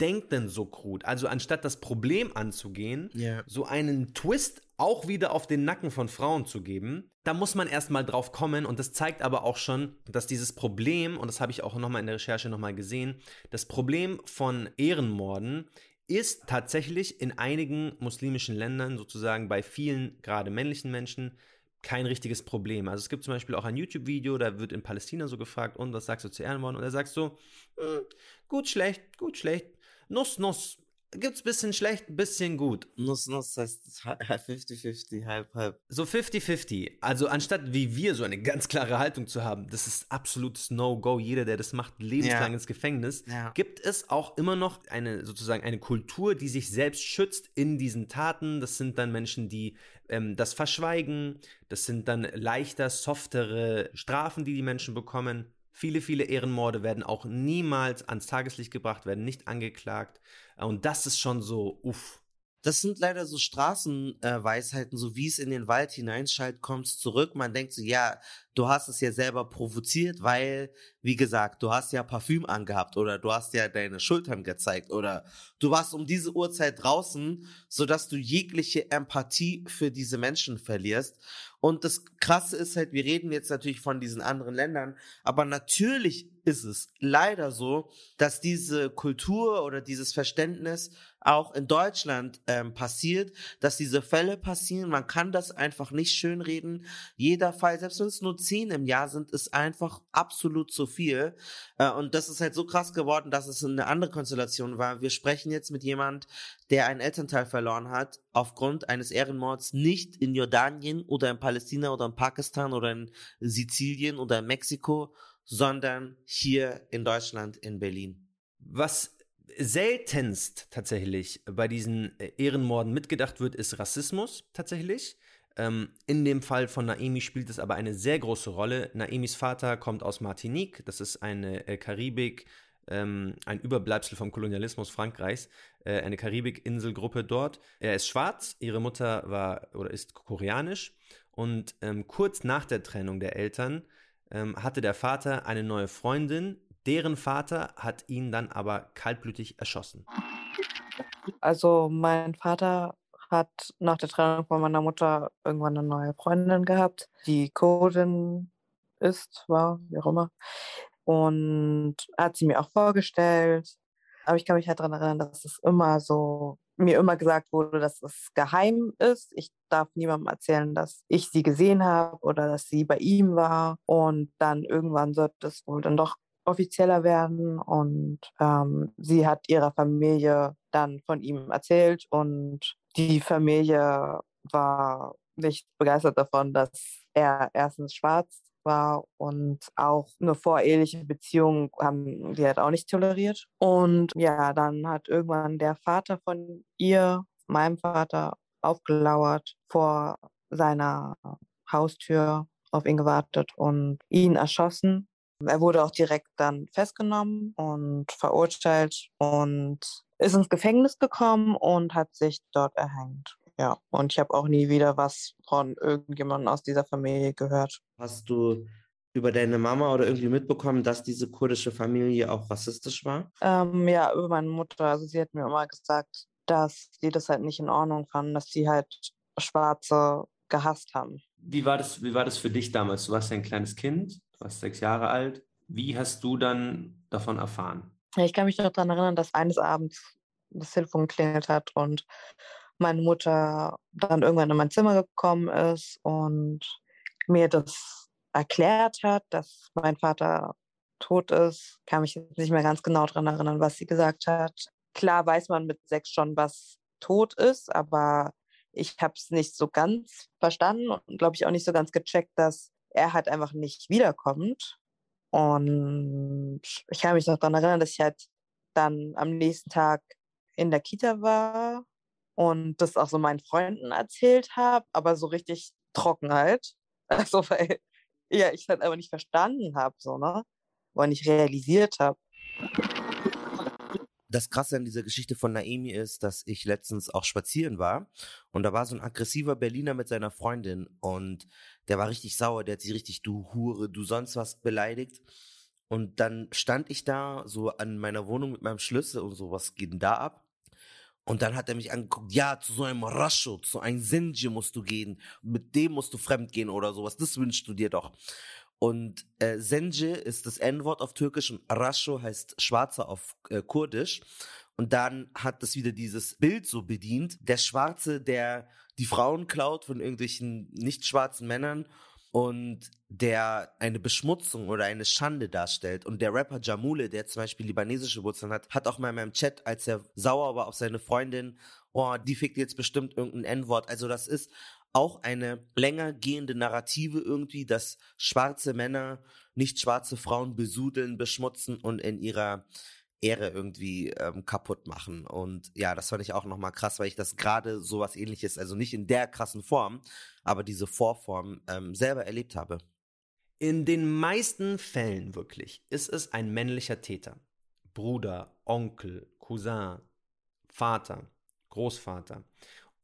denkt denn so krut? Also anstatt das Problem anzugehen, yeah. so einen Twist auch wieder auf den Nacken von Frauen zu geben, da muss man erstmal drauf kommen und das zeigt aber auch schon, dass dieses Problem, und das habe ich auch nochmal in der Recherche nochmal gesehen, das Problem von Ehrenmorden ist tatsächlich in einigen muslimischen Ländern, sozusagen bei vielen gerade männlichen Menschen, kein richtiges Problem. Also es gibt zum Beispiel auch ein YouTube-Video, da wird in Palästina so gefragt, und was sagst du zu Ehrenmorden? Und er sagt so, hm, gut, schlecht, gut, schlecht, Nuss, Nuss, gibt's bisschen schlecht, bisschen gut. Nuss, Nuss heißt 50-50, halb, halb. So 50-50. Also anstatt wie wir so eine ganz klare Haltung zu haben, das ist absolutes No-Go, jeder, der das macht, lebenslang ja. ins Gefängnis, ja. gibt es auch immer noch eine, sozusagen eine Kultur, die sich selbst schützt in diesen Taten. Das sind dann Menschen, die ähm, das verschweigen. Das sind dann leichter, softere Strafen, die die Menschen bekommen. Viele, viele Ehrenmorde werden auch niemals ans Tageslicht gebracht, werden nicht angeklagt. Und das ist schon so, uff. Das sind leider so Straßenweisheiten, äh, so wie es in den Wald hineinschallt, kommt's zurück. Man denkt so, ja, du hast es ja selber provoziert, weil, wie gesagt, du hast ja Parfüm angehabt oder du hast ja deine Schultern gezeigt oder du warst um diese Uhrzeit draußen, sodass du jegliche Empathie für diese Menschen verlierst. Und das Krasse ist halt, wir reden jetzt natürlich von diesen anderen Ländern, aber natürlich ist es leider so, dass diese Kultur oder dieses Verständnis auch in Deutschland ähm, passiert, dass diese Fälle passieren. Man kann das einfach nicht schönreden. Jeder Fall, selbst wenn es nur zehn im Jahr sind, ist einfach absolut zu viel. Äh, und das ist halt so krass geworden, dass es eine andere Konstellation war. Wir sprechen jetzt mit jemand, der einen Elternteil verloren hat, aufgrund eines Ehrenmords nicht in Jordanien oder in Palästina oder in Pakistan oder in Sizilien oder in Mexiko, sondern hier in Deutschland, in Berlin. Was seltenst tatsächlich bei diesen Ehrenmorden mitgedacht wird, ist Rassismus tatsächlich. Ähm, in dem Fall von Naemi spielt es aber eine sehr große Rolle. Naemis Vater kommt aus Martinique, das ist eine äh, Karibik, ähm, ein Überbleibsel vom Kolonialismus Frankreichs, äh, eine Karibikinselgruppe dort. Er ist schwarz, ihre Mutter war oder ist koreanisch und ähm, kurz nach der Trennung der Eltern ähm, hatte der Vater eine neue Freundin, deren Vater hat ihn dann aber kaltblütig erschossen. Also mein Vater hat nach der Trennung von meiner Mutter irgendwann eine neue Freundin gehabt, die Kurdin ist, war, wie auch immer. Und hat sie mir auch vorgestellt. Aber ich kann mich halt daran erinnern, dass es immer so, mir immer gesagt wurde, dass es geheim ist. Ich darf niemandem erzählen, dass ich sie gesehen habe oder dass sie bei ihm war. Und dann irgendwann sollte es wohl dann doch offizieller werden. Und ähm, sie hat ihrer Familie dann von ihm erzählt und die Familie war nicht begeistert davon, dass er erstens schwarz war und auch eine voreheliche Beziehung haben die halt auch nicht toleriert. Und ja, dann hat irgendwann der Vater von ihr, meinem Vater, aufgelauert vor seiner Haustür auf ihn gewartet und ihn erschossen. Er wurde auch direkt dann festgenommen und verurteilt und ist ins Gefängnis gekommen und hat sich dort erhängt. Ja, und ich habe auch nie wieder was von irgendjemandem aus dieser Familie gehört. Hast du über deine Mama oder irgendwie mitbekommen, dass diese kurdische Familie auch rassistisch war? Ähm, ja, über meine Mutter. Also sie hat mir immer gesagt, dass sie das halt nicht in Ordnung fanden, dass sie halt Schwarze gehasst haben. Wie war das, wie war das für dich damals? Du warst ja ein kleines Kind, du warst sechs Jahre alt. Wie hast du dann davon erfahren? Ich kann mich noch daran erinnern, dass eines Abends das Telefon geklingelt hat und meine Mutter dann irgendwann in mein Zimmer gekommen ist und mir das erklärt hat, dass mein Vater tot ist. Kann mich nicht mehr ganz genau daran erinnern, was sie gesagt hat. Klar weiß man mit sechs schon, was tot ist, aber ich habe es nicht so ganz verstanden und glaube ich auch nicht so ganz gecheckt, dass er halt einfach nicht wiederkommt. Und ich kann mich noch daran erinnern, dass ich halt dann am nächsten Tag in der Kita war und das auch so meinen Freunden erzählt habe, aber so richtig trocken halt. Also, weil ja, ich halt einfach nicht verstanden habe, so, ne? Weil nicht realisiert habe. Das Krasse an dieser Geschichte von Naemi ist, dass ich letztens auch spazieren war und da war so ein aggressiver Berliner mit seiner Freundin und der war richtig sauer, der hat sie richtig, du Hure, du sonst was beleidigt. Und dann stand ich da so an meiner Wohnung mit meinem Schlüssel und so, was geht denn da ab? Und dann hat er mich angeguckt, ja, zu so einem Rascho, zu einem Senji musst du gehen, mit dem musst du fremdgehen oder sowas, das wünschst du dir doch. Und äh, Senje ist das N-Wort auf Türkisch und Rascho heißt Schwarzer auf äh, Kurdisch. Und dann hat das wieder dieses Bild so bedient, der Schwarze, der die Frauen klaut von irgendwelchen nicht schwarzen Männern und der eine Beschmutzung oder eine Schande darstellt. Und der Rapper Jamule, der zum Beispiel libanesische Wurzeln hat, hat auch mal in meinem Chat, als er sauer war auf seine Freundin, oh, die fickt jetzt bestimmt irgendein N-Wort. Also das ist auch eine länger gehende Narrative irgendwie, dass schwarze Männer nicht schwarze Frauen besudeln, beschmutzen und in ihrer Ehre irgendwie ähm, kaputt machen. Und ja, das fand ich auch nochmal krass, weil ich das gerade sowas ähnliches, also nicht in der krassen Form, aber diese Vorform ähm, selber erlebt habe. In den meisten Fällen wirklich ist es ein männlicher Täter. Bruder, Onkel, Cousin, Vater, Großvater.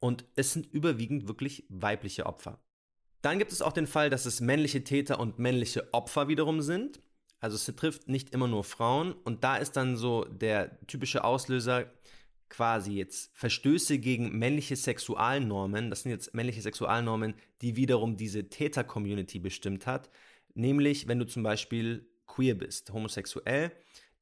Und es sind überwiegend wirklich weibliche Opfer. Dann gibt es auch den Fall, dass es männliche Täter und männliche Opfer wiederum sind. Also es trifft nicht immer nur Frauen und da ist dann so der typische Auslöser quasi jetzt Verstöße gegen männliche Sexualnormen. Das sind jetzt männliche Sexualnormen, die wiederum diese Täter-Community bestimmt hat. Nämlich, wenn du zum Beispiel queer bist, homosexuell.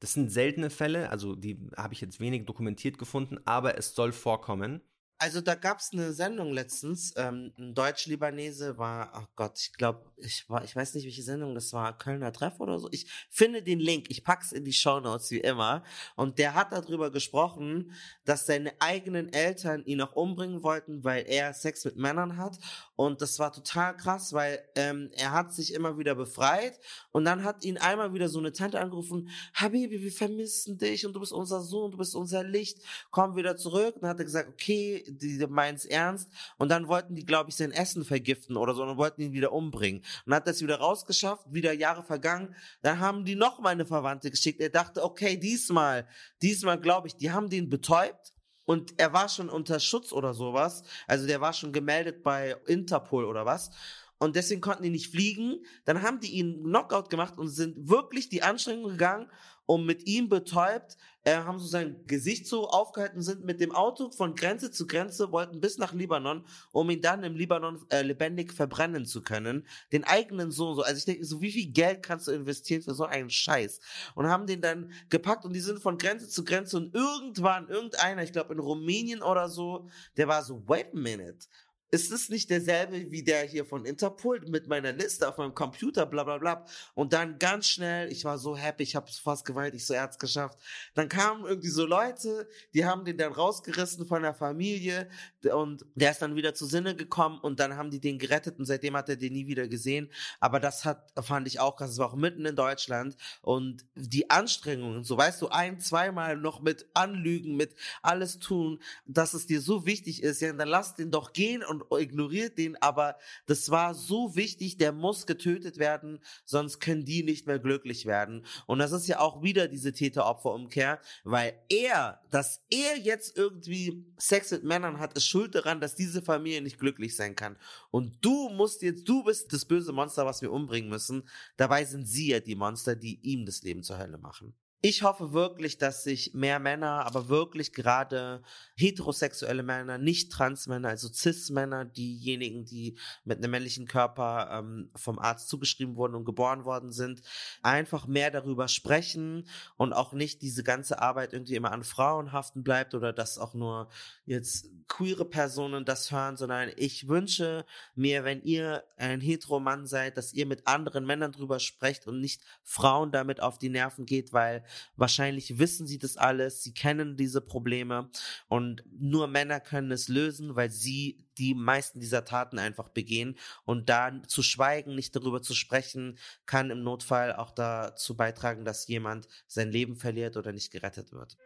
Das sind seltene Fälle, also die habe ich jetzt wenig dokumentiert gefunden, aber es soll vorkommen. Also da gab's eine Sendung letztens, ähm, ein Deutsch-Libanese war, ach oh Gott, ich glaube, ich war, ich weiß nicht, welche Sendung das war, Kölner Treff oder so. Ich finde den Link, ich pack's in die Show Notes wie immer. Und der hat darüber gesprochen, dass seine eigenen Eltern ihn auch umbringen wollten, weil er Sex mit Männern hat. Und das war total krass, weil ähm, er hat sich immer wieder befreit und dann hat ihn einmal wieder so eine Tante angerufen, Habibi, wir vermissen dich und du bist unser Sohn, du bist unser Licht, komm wieder zurück. Und dann hat er gesagt, okay, die meint's ernst. Und dann wollten die, glaube ich, sein Essen vergiften oder so und wollten ihn wieder umbringen. Und hat das wieder rausgeschafft, wieder Jahre vergangen. Dann haben die noch mal eine Verwandte geschickt. Er dachte, okay, diesmal, diesmal glaube ich, die haben den betäubt. Und er war schon unter Schutz oder sowas. Also der war schon gemeldet bei Interpol oder was und deswegen konnten die nicht fliegen. Dann haben die ihn Knockout gemacht und sind wirklich die Anstrengung gegangen und mit ihm betäubt, äh, haben so sein Gesicht so aufgehalten, sind mit dem Auto von Grenze zu Grenze, wollten bis nach Libanon, um ihn dann im Libanon äh, lebendig verbrennen zu können. Den eigenen Sohn so. Also ich denke, so wie viel Geld kannst du investieren für so einen Scheiß? Und haben den dann gepackt und die sind von Grenze zu Grenze und irgendwann, irgendeiner, ich glaube in Rumänien oder so, der war so, wait a minute ist es nicht derselbe wie der hier von Interpol mit meiner Liste auf meinem Computer, bla bla bla. Und dann ganz schnell, ich war so happy, ich habe fast geweint, ich so Erz geschafft. Dann kamen irgendwie so Leute, die haben den dann rausgerissen von der Familie und der ist dann wieder zu Sinne gekommen und dann haben die den gerettet und seitdem hat er den nie wieder gesehen. Aber das hat, fand ich auch krass, es war auch mitten in Deutschland und die Anstrengungen, so weißt du, ein, zweimal noch mit Anlügen, mit alles tun, dass es dir so wichtig ist, ja, dann lass den doch gehen und und ignoriert den, aber das war so wichtig, der muss getötet werden, sonst können die nicht mehr glücklich werden. Und das ist ja auch wieder diese Täter-Opfer-Umkehr, weil er, dass er jetzt irgendwie Sex mit Männern hat, ist schuld daran, dass diese Familie nicht glücklich sein kann. Und du musst jetzt, du bist das böse Monster, was wir umbringen müssen. Dabei sind sie ja die Monster, die ihm das Leben zur Hölle machen. Ich hoffe wirklich, dass sich mehr Männer, aber wirklich gerade heterosexuelle Männer, nicht Transmänner, also Cis-Männer, diejenigen, die mit einem männlichen Körper ähm, vom Arzt zugeschrieben wurden und geboren worden sind, einfach mehr darüber sprechen und auch nicht diese ganze Arbeit irgendwie immer an Frauen haften bleibt oder dass auch nur jetzt queere Personen das hören, sondern ich wünsche mir, wenn ihr ein Heteromann seid, dass ihr mit anderen Männern drüber sprecht und nicht Frauen damit auf die Nerven geht, weil Wahrscheinlich wissen sie das alles, sie kennen diese Probleme und nur Männer können es lösen, weil sie die meisten dieser Taten einfach begehen. Und da zu schweigen, nicht darüber zu sprechen, kann im Notfall auch dazu beitragen, dass jemand sein Leben verliert oder nicht gerettet wird.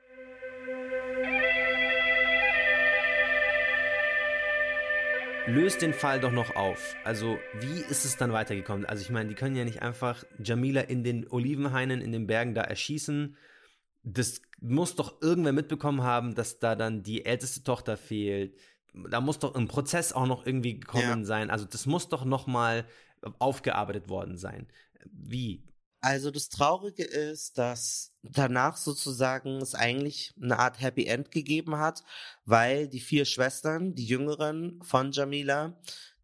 Löst den Fall doch noch auf. Also, wie ist es dann weitergekommen? Also, ich meine, die können ja nicht einfach Jamila in den Olivenhainen in den Bergen da erschießen. Das muss doch irgendwer mitbekommen haben, dass da dann die älteste Tochter fehlt. Da muss doch ein Prozess auch noch irgendwie gekommen ja. sein. Also, das muss doch noch mal aufgearbeitet worden sein. Wie? Also das Traurige ist, dass danach sozusagen es eigentlich eine Art Happy End gegeben hat, weil die vier Schwestern, die Jüngeren von Jamila,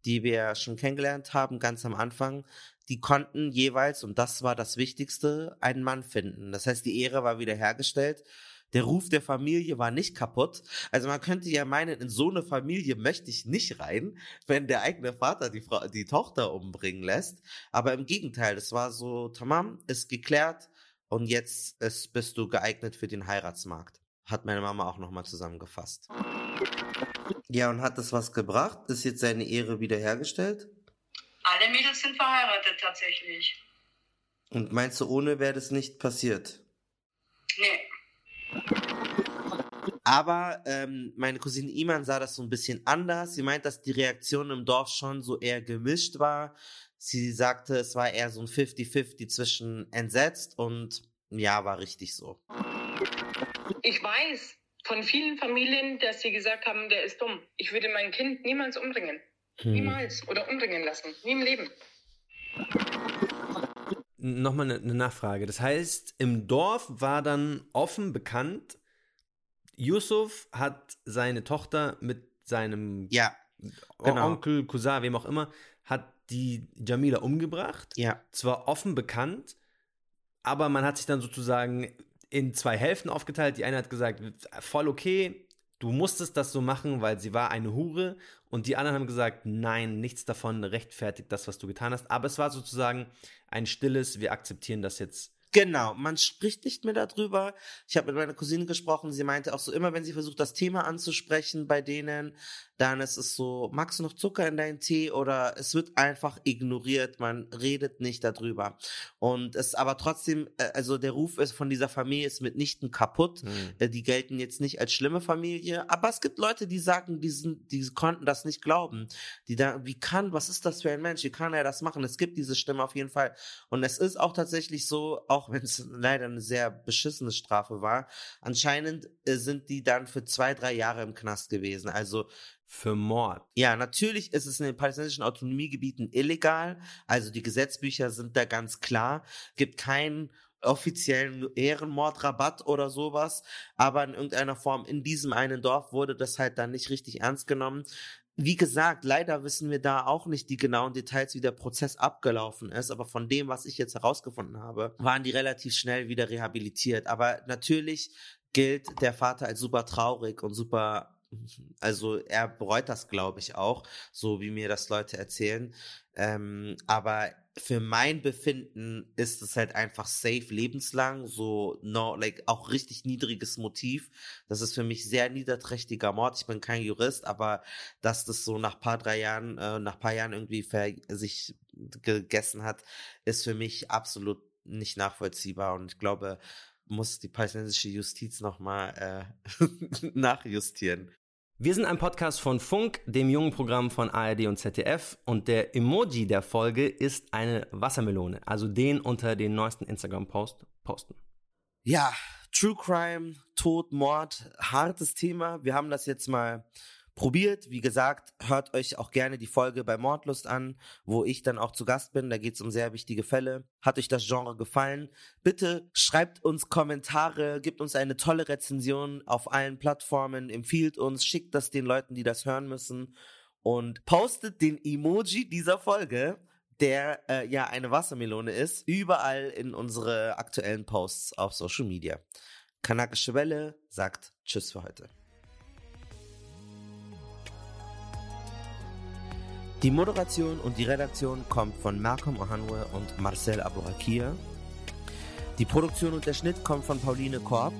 die wir schon kennengelernt haben, ganz am Anfang, die konnten jeweils, und das war das Wichtigste, einen Mann finden. Das heißt, die Ehre war wiederhergestellt. Der Ruf der Familie war nicht kaputt. Also man könnte ja meinen, in so eine Familie möchte ich nicht rein, wenn der eigene Vater die, Frau, die Tochter umbringen lässt. Aber im Gegenteil, es war so, tamam, ist geklärt und jetzt ist, bist du geeignet für den Heiratsmarkt. Hat meine Mama auch nochmal zusammengefasst. Ja, und hat das was gebracht? Ist jetzt seine Ehre wiederhergestellt? Alle Mädels sind verheiratet tatsächlich. Und meinst du, ohne wäre das nicht passiert? Nee. Aber ähm, meine Cousine Iman sah das so ein bisschen anders. Sie meint, dass die Reaktion im Dorf schon so eher gemischt war. Sie sagte, es war eher so ein 50-50 zwischen entsetzt und ja, war richtig so. Ich weiß von vielen Familien, dass sie gesagt haben, der ist dumm. Ich würde mein Kind niemals umbringen. Hm. Niemals. Oder umbringen lassen. Nie im Leben. Nochmal eine Nachfrage. Das heißt, im Dorf war dann offen bekannt, Yusuf hat seine Tochter mit seinem ja, genau. Onkel, Cousin, wem auch immer, hat die Jamila umgebracht. Ja. Zwar offen bekannt, aber man hat sich dann sozusagen in zwei Hälften aufgeteilt. Die eine hat gesagt, voll okay, du musstest das so machen, weil sie war eine Hure. Und die anderen haben gesagt, nein, nichts davon rechtfertigt das, was du getan hast. Aber es war sozusagen ein stilles, wir akzeptieren das jetzt Genau, man spricht nicht mehr darüber. Ich habe mit meiner Cousine gesprochen, sie meinte auch so, immer wenn sie versucht, das Thema anzusprechen bei denen, dann ist es so, magst du noch Zucker in deinen Tee oder es wird einfach ignoriert, man redet nicht darüber. Und es aber trotzdem, äh, also der Ruf ist von dieser Familie ist mitnichten kaputt. Mhm. Die gelten jetzt nicht als schlimme Familie, aber es gibt Leute, die sagen, die, sind, die konnten das nicht glauben. Die da, wie kann, was ist das für ein Mensch? Wie kann er das machen? Es gibt diese Stimme auf jeden Fall. Und es ist auch tatsächlich so, auch wenn es leider eine sehr beschissene Strafe war, anscheinend äh, sind die dann für zwei, drei Jahre im Knast gewesen. Also für Mord. Ja, natürlich ist es in den palästinensischen Autonomiegebieten illegal. Also die Gesetzbücher sind da ganz klar. Gibt keinen offiziellen Ehrenmordrabatt oder sowas. Aber in irgendeiner Form in diesem einen Dorf wurde das halt dann nicht richtig ernst genommen. Wie gesagt, leider wissen wir da auch nicht die genauen Details, wie der Prozess abgelaufen ist, aber von dem, was ich jetzt herausgefunden habe, waren die relativ schnell wieder rehabilitiert. Aber natürlich gilt der Vater als super traurig und super also er bereut das, glaube ich, auch, so wie mir das Leute erzählen. Ähm, aber für mein Befinden ist es halt einfach safe lebenslang, so no, like auch richtig niedriges Motiv. Das ist für mich sehr niederträchtiger Mord. Ich bin kein Jurist, aber dass das so nach paar drei Jahren, äh, nach paar Jahren irgendwie sich gegessen hat, ist für mich absolut nicht nachvollziehbar. Und ich glaube, muss die palästinensische Justiz nochmal äh, nachjustieren. Wir sind ein Podcast von Funk, dem jungen Programm von ARD und ZDF und der Emoji der Folge ist eine Wassermelone, also den unter den neuesten Instagram-Post posten. Ja, True Crime, Tod, Mord, hartes Thema. Wir haben das jetzt mal probiert. Wie gesagt, hört euch auch gerne die Folge bei Mordlust an, wo ich dann auch zu Gast bin. Da geht es um sehr wichtige Fälle. Hat euch das Genre gefallen? Bitte schreibt uns Kommentare, gibt uns eine tolle Rezension auf allen Plattformen, empfiehlt uns, schickt das den Leuten, die das hören müssen und postet den Emoji dieser Folge der äh, ja eine Wassermelone ist, überall in unsere aktuellen Posts auf Social Media. Kanakische Welle sagt Tschüss für heute. Die Moderation und die Redaktion kommt von Malcolm Ohanwe und Marcel Abourakia. Die Produktion und der Schnitt kommt von Pauline Korb.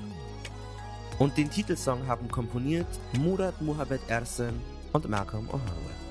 Und den Titelsong haben komponiert Murat Muhammad Ersen und Malcolm Ohanwe.